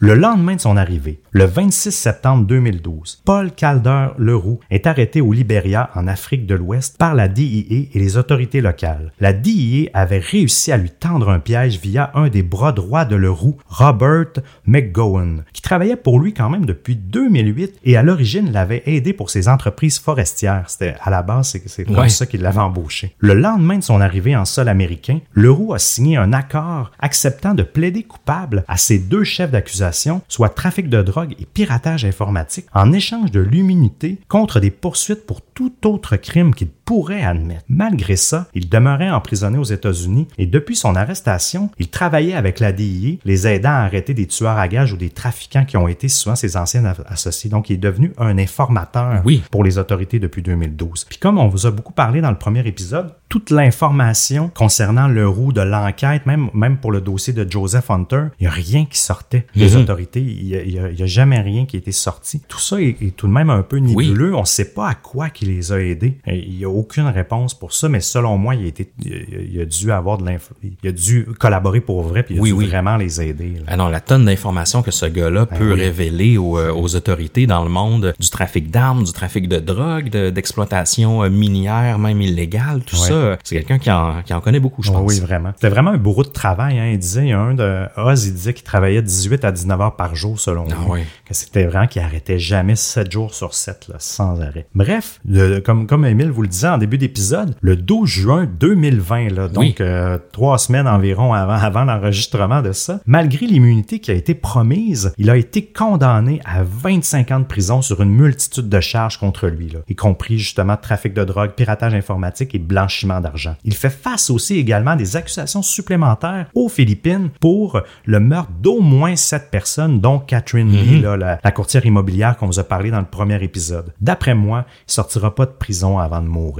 Le lendemain de son arrivée, le 26 septembre 2012, Paul Calder Leroux est arrêté au Libéria, en Afrique de l'Ouest, par la DIA et les autorités locales. La DIA avait réussi à lui tendre un piège via un des bras droits de Leroux, Robert McGowan, qui travaillait pour lui quand même depuis 2008 et à l'origine l'avait aidé pour ses entreprises forestières. C'était à la base, c'est comme ça qu'il l'avait embauché. Le lendemain de son arrivée en sol américain, Leroux a signé un accord acceptant de plaider coupable à ses deux chefs d'accusation soit trafic de drogue et piratage informatique, en échange de l'immunité contre des poursuites pour tout autre crime qu'il pourrait admettre. Malgré ça, il demeurait emprisonné aux États-Unis et depuis son arrestation, il travaillait avec la DIA, les aidant à arrêter des tueurs à gages ou des trafiquants qui ont été souvent ses anciens associés. Donc, il est devenu un informateur pour les autorités depuis 2012. Puis comme on vous a beaucoup parlé dans le premier épisode, toute l'information concernant le roux de l'enquête, même, même pour le dossier de Joseph Hunter, il n'y a rien qui sortait des mhm. autorités. Il n'y a, jamais rien qui a été sorti. Tout ça est, tout de même un peu nébuleux. On ne sait pas à quoi qui les a aidés. Il n'y a aucune réponse pour ça, mais selon moi, il a, été, il a dû avoir de l'info. Il a dû collaborer pour vrai, puis il a dû vraiment les aider. Ah non, la tonne d'informations que ce gars-là ben peut révéler euh, aux, autorités dans le monde du trafic d'armes, du trafic de drogue, d'exploitation euh, minière, même illégale, tout ça c'est quelqu'un qui en, qui en connaît beaucoup, je pense. oui, vraiment. C'était vraiment un bourreau de travail. Hein. Il disait, il y a un de Oz, il disait qu'il travaillait 18 à 19 heures par jour, selon ah, lui. Oui. Que c'était vraiment qu'il arrêtait jamais 7 jours sur 7, là, sans arrêt. Bref, comme, comme Emile vous le disait en début d'épisode, le 12 juin 2020, là, donc euh, trois semaines environ avant, avant l'enregistrement de ça, malgré l'immunité qui a été promise, il a été condamné à 25 ans de prison sur une multitude de charges contre lui, là, y compris justement trafic de drogue, piratage informatique et blanchiment d'argent. Il fait face aussi également à des accusations supplémentaires aux Philippines pour le meurtre d'au moins sept personnes, dont Catherine Lee, mhm. la, courtière immobilière qu'on vous a parlé dans le premier épisode. D'après moi, il sortira pas de prison avant de mourir.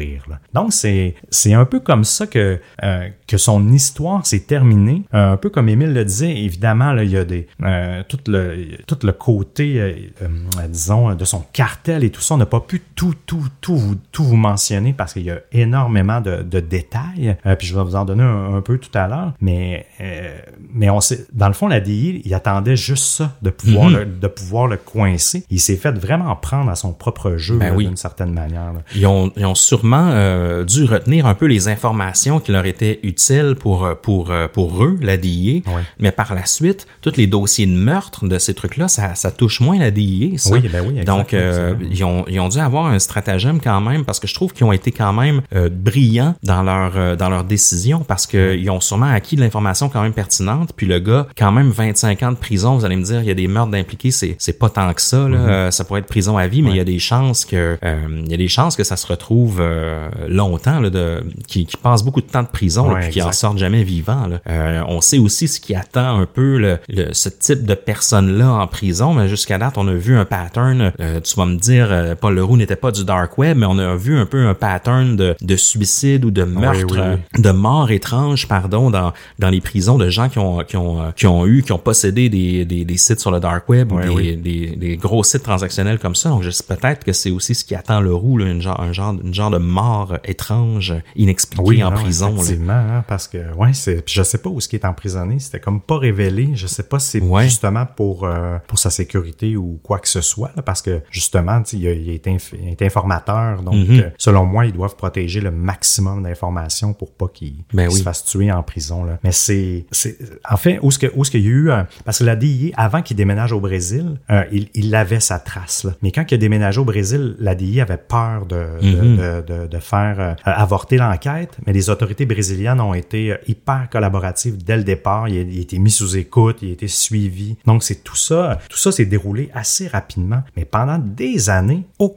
Donc c'est c'est un peu comme ça que euh, que son histoire s'est terminée. un peu comme Émile le disait, évidemment là, il y a des euh, tout le tout le côté euh, disons de son cartel et tout ça. On n'a pas pu tout tout tout vous tout vous mentionner parce qu'il y a énormément de de, détails, euh, puis je vais vous en donner un, peu tout à l'heure, mais, euh, mais on sait, dans le fond, la DI, il attendait juste ça, de pouvoir, mhm. le, de pouvoir le coincer. Il s'est fait vraiment prendre à son propre jeu, ben d'une certaine manière. Ils ont, ils ont sûrement sûrement euh, dû retenir un peu les informations qui leur étaient utiles pour pour pour eux, la DIA. Mais par la suite, tous les dossiers de meurtre de ces trucs-là, ça, ça touche moins la DIA. Ça. Oui, ben oui. Donc, ils, ont, ils ont dû avoir un stratagème quand même parce que je trouve qu'ils ont été quand même brillants dans leur dans leur décision parce qu'ils ont sûrement acquis de l'information quand même pertinente. Puis le gars, quand même 25 ans de prison, vous allez me dire, il y a des meurtres d'impliqués, c'est c'est pas tant que ça. Là. ça pourrait être prison à vie, mais il y a des chances que il y a des chances que ça se retrouve euh, longtemps, là, de, qui, qui passe beaucoup de temps de prison et qui en sortent jamais vivant. Là. Euh, on sait aussi ce qui attend un peu le, ce type de personnes-là en prison, mais jusqu'à date, on a vu un pattern. Euh, tu vas me dire, Paul Leroux n'était pas du dark web, mais on a vu un peu un pattern de, de suicide ou de meurtre, de mort étrange, pardon, dans, dans les prisons de gens qui ont, qui ont, qui ont eu, qui ont possédé des, des, des sites sur le dark web ou des, des, des, gros sites transactionnels comme ça. Donc, peut-être que c'est aussi ce qui attend le roux, là, une genre, un genre, une genre de mort étrange, inexpliquée en prison. Effectivement, hein, parce que ouais, c'est, je sais pas où ce qui est emprisonné, c'était comme pas révélé. Je sais pas si c'est justement pour euh, pour sa sécurité ou quoi que ce soit, parce que justement, il, il, est il, est informateur, donc mhm. euh, selon moi, ils doivent protéger le maximum d'informations pour pas qu'il ben se fasse tuer en prison. Là. Mais c'est, c'est en fait où ce que où ce qu'il y a eu, euh, parce que la DIA avant qu'il déménage au Brésil, il, il avait sa trace là. Mais quand il a déménagé au Brésil, la DIA avait peur de, mhm. de, de, de, faire euh, avorter l'enquête, mais les autorités brésiliennes ont été euh, hyper collaboratives dès le départ. Il a, il a été mis sous écoute, il a été suivi. Donc c'est tout ça, tout ça s'est déroulé assez rapidement. Mais pendant des années, oh,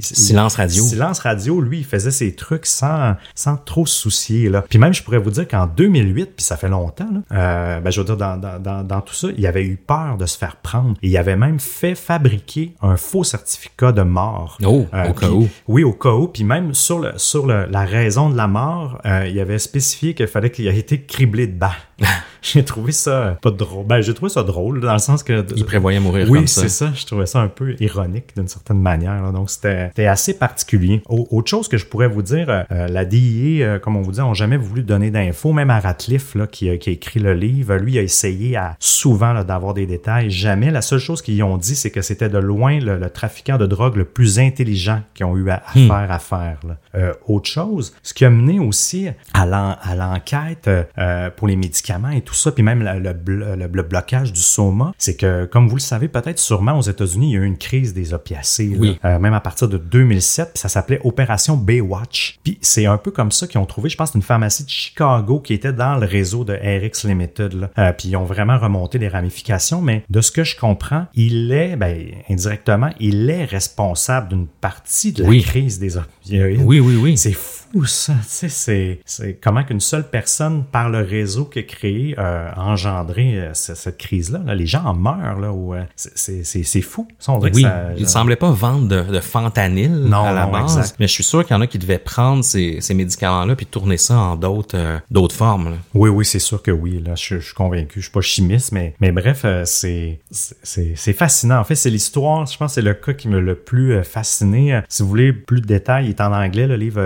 silence radio. Silence radio, lui, il faisait ses trucs sans, sans trop se soucier. Là. Puis même, je pourrais vous dire qu'en 2008, puis ça fait longtemps, là, euh, ben, je veux dire, dans, dans, dans, tout ça, il avait eu peur de se faire prendre. Et il avait même fait fabriquer un faux certificat de mort. Oh, au cas où. Oui, au cas où. Puis même sur, le, la raison de la mort, euh, il avait spécifié qu'il fallait qu'il ait été criblé de balles. j'ai trouvé ça pas drôle. Ben, j'ai trouvé ça drôle dans le sens que. Il prévoyait mourir oui, comme ça. Oui, c'est ça. Je trouvais ça un peu ironique d'une certaine manière. Donc, c'était assez particulier. autre chose que je pourrais vous dire, euh, la DIA, euh, comme on vous dit, ont jamais voulu donner d'infos. Même à Ratliff, là, qui, qui, a écrit le livre, lui a essayé à souvent d'avoir des détails. Jamais. La seule chose qu'ils ont dit, c'est que c'était de loin le, trafiquant de drogue le plus intelligent qu'ils ont eu à, hmm. faire à faire. Euh, autre chose, ce qui a mené aussi à l'enquête pour les médicaments et tout ça, puis même le, le, blocage du soma, c'est que, comme vous le savez peut-être sûrement aux États-Unis, il y a eu une crise des opiacés, oui. euh, même à partir de 2007, puis ça s'appelait Opération Baywatch. Puis c'est un peu comme ça qu'ils ont trouvé, je pense, une pharmacie de Chicago qui était dans le réseau de RX Limited. Là. Euh, puis ils ont vraiment remonté les ramifications, mais de ce que je comprends, il est, ben, indirectement, il est responsable d'une partie de la crise des opioïdes. Oui, oui, oui. C'est fou ça, tu sais, c'est comment qu'une seule personne par le réseau qui a créé euh, engendré euh, cette crise-là. Les gens en meurent, là, euh, c'est fou. oui, il ne semblait pas vendre de, de fentanyl non, à la base, mais je suis sûr qu'il y en a qui devaient prendre ces, ces médicaments-là puis tourner ça en d'autres euh, d'autres formes. Oui, oui, c'est sûr que oui. Là, je, suis convaincu. Je suis pas chimiste, mais, mais bref, c'est c'est fascinant. En fait, c'est l'histoire, je pense c'est le cas qui me le plus fasciné. Si vous voulez plus de détails, il est en anglais, le livre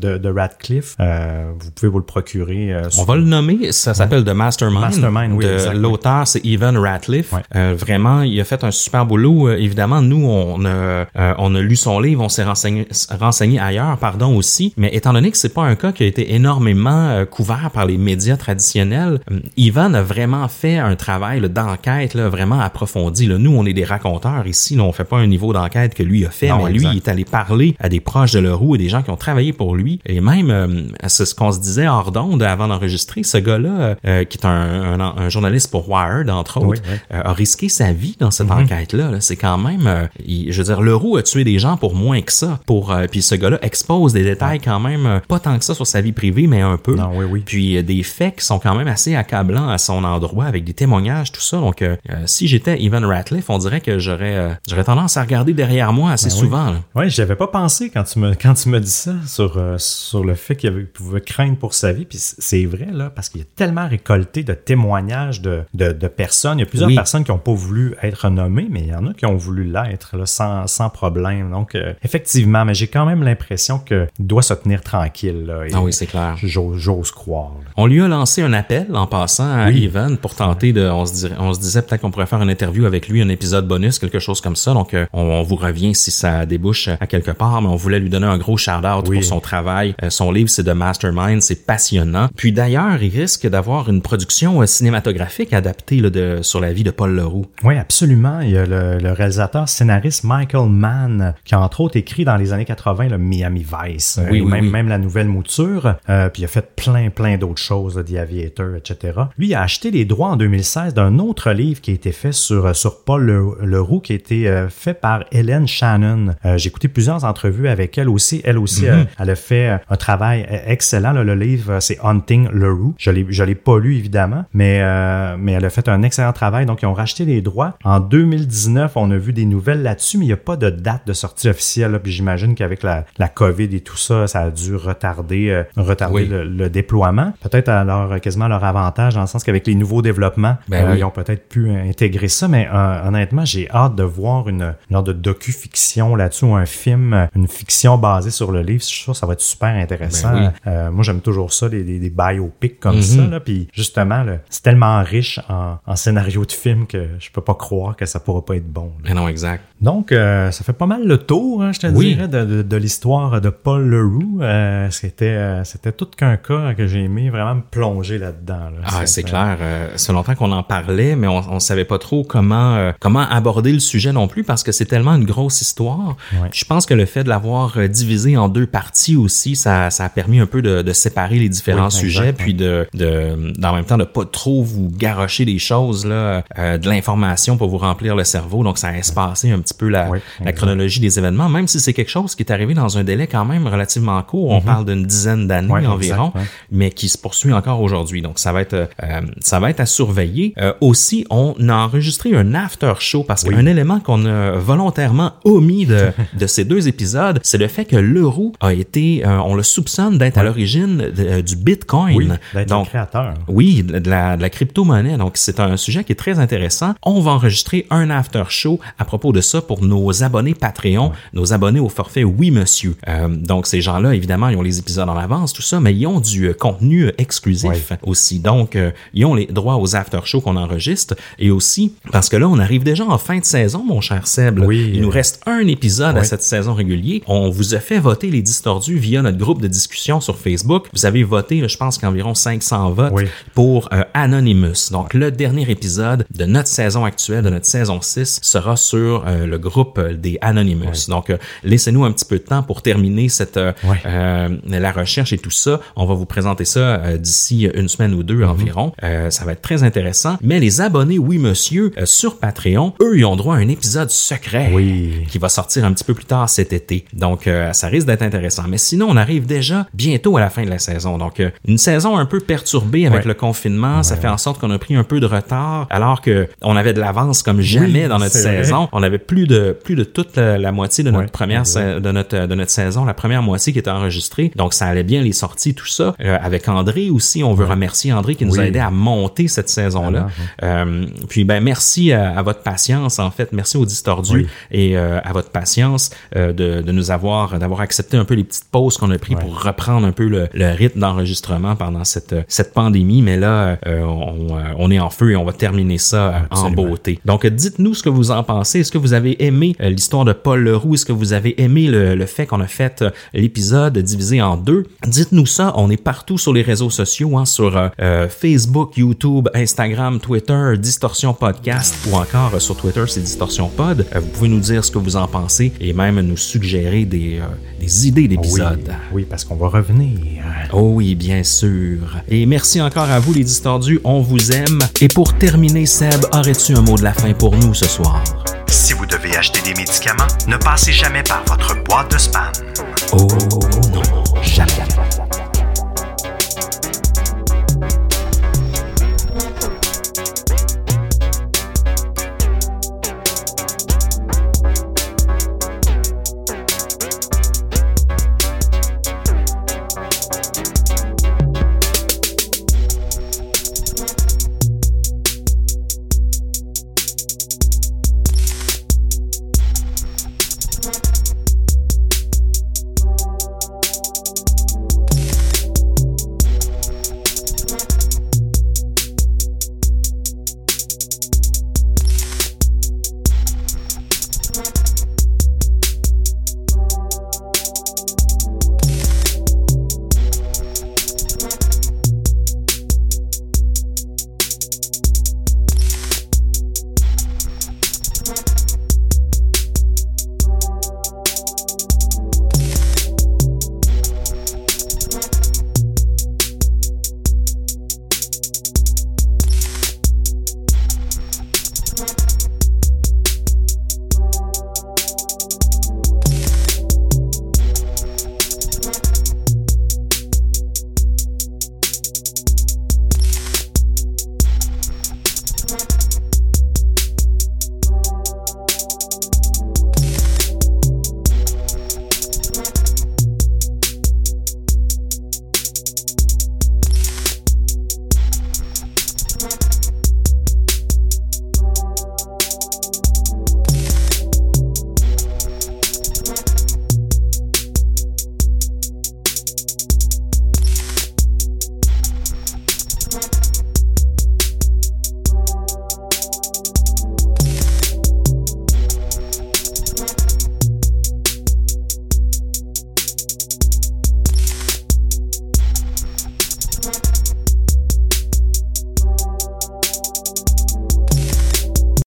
de, de Radcliffe. vous pouvez vous le procurer. On va le nommer, ça s'appelle The Mastermind. Mastermind, oui, L'auteur, c'est Evan Ratliff. Euh, vraiment, il a fait un super boulot. Euh, évidemment, nous, on a, euh, on a lu son livre, on s'est renseigné, renseigné ailleurs, pardon aussi. Mais étant donné que c'est pas un cas qui a été énormément couvert par les médias traditionnels, Evan a vraiment fait un travail d'enquête vraiment approfondi. Là. Nous, on est des raconteurs ici. Là, on fait pas un niveau d'enquête que lui a fait, mais lui, il est allé parler à des proches de Leroux et des gens qui ont travaillé pour lui. Et même, c'est ce qu'on se disait hors d'onde avant d'enregistrer. Ce gars-là, qui est un, un, journaliste pour Wired, entre autres, euh, a risqué sa vie dans cette mhm. enquête-là. c'est quand même, euh, je veux dire, Leroux a tué des gens pour moins que ça. Pour, euh, puis ce gars-là expose des détails quand même, pas tant que ça sur sa vie privée, mais un peu. Non, oui, oui. Puis des faits qui sont quand même assez accablants à son endroit, avec des témoignages, tout ça. Donc, si j'étais Evan Ratliff, on dirait que j'aurais j'aurais tendance à regarder derrière moi assez ben souvent. Oui, j'avais pas pensé quand tu me quand tu me dis ça sur sur, euh, sur le fait qu'il pouvait craindre pour sa vie. Puis c'est vrai, là, parce qu'il a tellement récolté de témoignages de, de, de personnes. Il y a plusieurs Oui. personnes qui n'ont pas voulu être nommées, mais il y en a qui ont voulu l'être là, sans, sans problème. Donc, euh, effectivement, mais j'ai quand même l'impression qu'il doit se tenir tranquille. Là, et Ah oui, c'est clair. j'ose, croire. là. On lui a lancé un appel en passant à Oui. Evan pour tenter de. On se, dirait- on se disait peut-être qu'on pourrait faire une interview avec lui, un épisode bonus, quelque chose comme ça. Donc, euh, on, on vous revient si ça débouche à quelque part, mais on voulait lui donner un gros shout-out Oui. pour son travail. Euh, son livre, c'est de Mastermind, c'est passionnant. Puis d'ailleurs, il risque d'avoir une production euh, cinématographique adaptée là, de, sur la vie de Paul Leroux. Oui, absolument. Il y a le, le réalisateur scénariste Michael Mann qui a entre autres écrit dans les années 80 le Miami Vice, Oui, et oui, même, oui. même la nouvelle mouture. Euh, puis il a fait plein, plein d'autres choses, The Aviator, etc. Lui, il a acheté les droits en 2016 d'un autre livre qui a été fait sur, sur Paul Le- Leroux, qui a été euh, fait par Hélène Shannon. Euh, J'ai écouté plusieurs entrevues avec elle aussi. Elle aussi, euh, elle a fait euh, un travail euh, excellent. là. Le livre, euh, c'est Hunting Leroux. Je l'ai, je l'ai pas lu, évidemment, mais, euh, mais elle a fait un excellent travail. Donc, ils ont racheté les droits. En 2019, on a vu des nouvelles là-dessus, mais il n'y a pas de date de sortie officielle. là. Puis j'imagine qu'avec la, la COVID et tout ça, ça a dû retarder, euh, retarder Oui. le, le déploiement. Peut-être à leur, quasiment à leur avantage, dans le sens qu'avec les nouveaux développements, Ben euh, oui. ils ont peut-être pu intégrer ça. Mais honnêtement, j'ai hâte de voir une genre de docu-fiction là-dessus ou un film, une fiction basée sur le livre. Je suis sûr que ça va être super intéressant. Ben oui. Euh, moi, j'aime toujours ça, les biopics comme Mhm. ça. Là. Puis justement, c'est tellement riche en, en scénario de film que je peux pas croire que ça pourra pas être bon. là. Mais non, exact. Donc, euh, ça fait pas mal le tour, hein, je te Oui. dirais, de, de, de l'histoire de Paul Leroux. Euh, c'était, euh, c'était tout qu'un cas que j'ai aimé vraiment me plonger là-dedans. là. Ah, c'est clair. Euh, c'est longtemps qu'on en parlait, mais on, on savait pas trop comment euh, comment aborder le sujet non plus parce que c'est tellement une grosse histoire. Ouais. Je pense que le fait de l'avoir euh, divisé en deux parties aussi, ça, ça a permis un peu de, de séparer les différents Oui, sujets, puis de, de en même temps de pas trop vous garocher des choses là, euh, de l'information pour vous remplir le cerveau. Donc ça a espacé un petit peu la, Oui, la chronologie des événements, même si c'est quelque chose qui est arrivé dans un délai quand même relativement court. On parle d'une dizaine d'années Ouais, environ exact, mais qui se poursuit encore aujourd'hui. Donc ça va être euh, ça va être à surveiller. Euh, aussi, on a enregistré un after show parce qu'un élément qu'on a volontairement omis de, de ces deux épisodes, c'est le fait que Leroux a été, euh, on le soupçonne d'être à l'origine euh, du Bitcoin. Oui, Donc créateur. oui, de de la, de la crypto-monnaie. Donc, c'est un sujet qui est très intéressant. On va enregistrer un after show à propos de ça pour nos abonnés Patreon, nos abonnés au forfait Oui Monsieur. Euh, donc, ces gens-là, évidemment, ils ont les épisodes en avance, tout ça, mais ils ont du euh, contenu euh, exclusif aussi. Donc, euh, ils ont les droits aux after shows qu'on enregistre et aussi parce que là, on arrive déjà en fin de saison, mon cher Seb. Oui. Il nous reste un épisode à Oui. cette saison régulier. On vous a fait voter les distordus via notre groupe de discussion sur Facebook. Vous avez voté, là, je pense qu'environ 500 votes Oui. pour euh, Anonymous. Donc, le dernier épisode de notre saison actuelle, de notre saison 6, sera sur euh, le groupe des Anonymous. Donc, euh, laissez-nous un petit peu de temps pour terminer cette euh, euh, la recherche et tout ça. On va vous présenter ça d'ici une semaine ou deux Mm-hmm. environ. Euh, ça va être très intéressant. Mais les abonnés, oui monsieur, sur Patreon, eux, ils ont droit à un épisode secret Oui. qui va sortir un petit peu plus tard cet été. Donc, euh, ça risque d'être intéressant. Mais sinon, on arrive déjà bientôt à la fin de la saison. Donc, une saison un peu perturbée avec Ouais. le confinement. Ça fait en sorte qu'on a pris un peu de retard, alors que on avait de l'avance comme jamais Oui, dans notre vrai. saison. On avait plus de plus de toute la, la moitié de notre Ouais, première de notre de notre saison, la première moitié qui était enregistrée. Donc, ça allait bien les sorties, tout ça. Euh, avec André aussi, on veut remercier André qui nous a aidé à monter cette saison-là. Euh, puis, ben, merci à, à votre patience, en fait. Merci aux distordus Oui. et euh, à votre patience de, de nous avoir d'avoir accepté un peu les petites pauses qu'on a pris pour reprendre un peu le, le rythme d'enregistrement pendant cette cette pandémie mais là on, on est en feu et on va terminer ça en beauté donc dites-nous ce que vous en pensez est-ce que vous avez aimé euh, l'histoire de Paul Leroux? Est-ce que vous avez aimé le, le fait qu'on a fait euh, l'épisode divisé en deux? Dites-nous ça on est partout sur les réseaux sociaux hein, sur euh, Facebook YouTube Instagram Twitter Distorsion Podcast ou encore sur Twitter c'est Distorsion Pod vous pouvez nous dire ce que vous en pensez et même nous suggérer des, euh, des idées Oui, d'épisodes oui, parce qu'on va revenir. Oh oui, bien sûr. Et merci encore à vous les distordus, on vous aime. Et pour terminer, Seb, aurais-tu un mot de la fin pour nous ce soir? Si vous devez acheter des médicaments, ne passez jamais par votre boîte de spam. Oh non, jamais.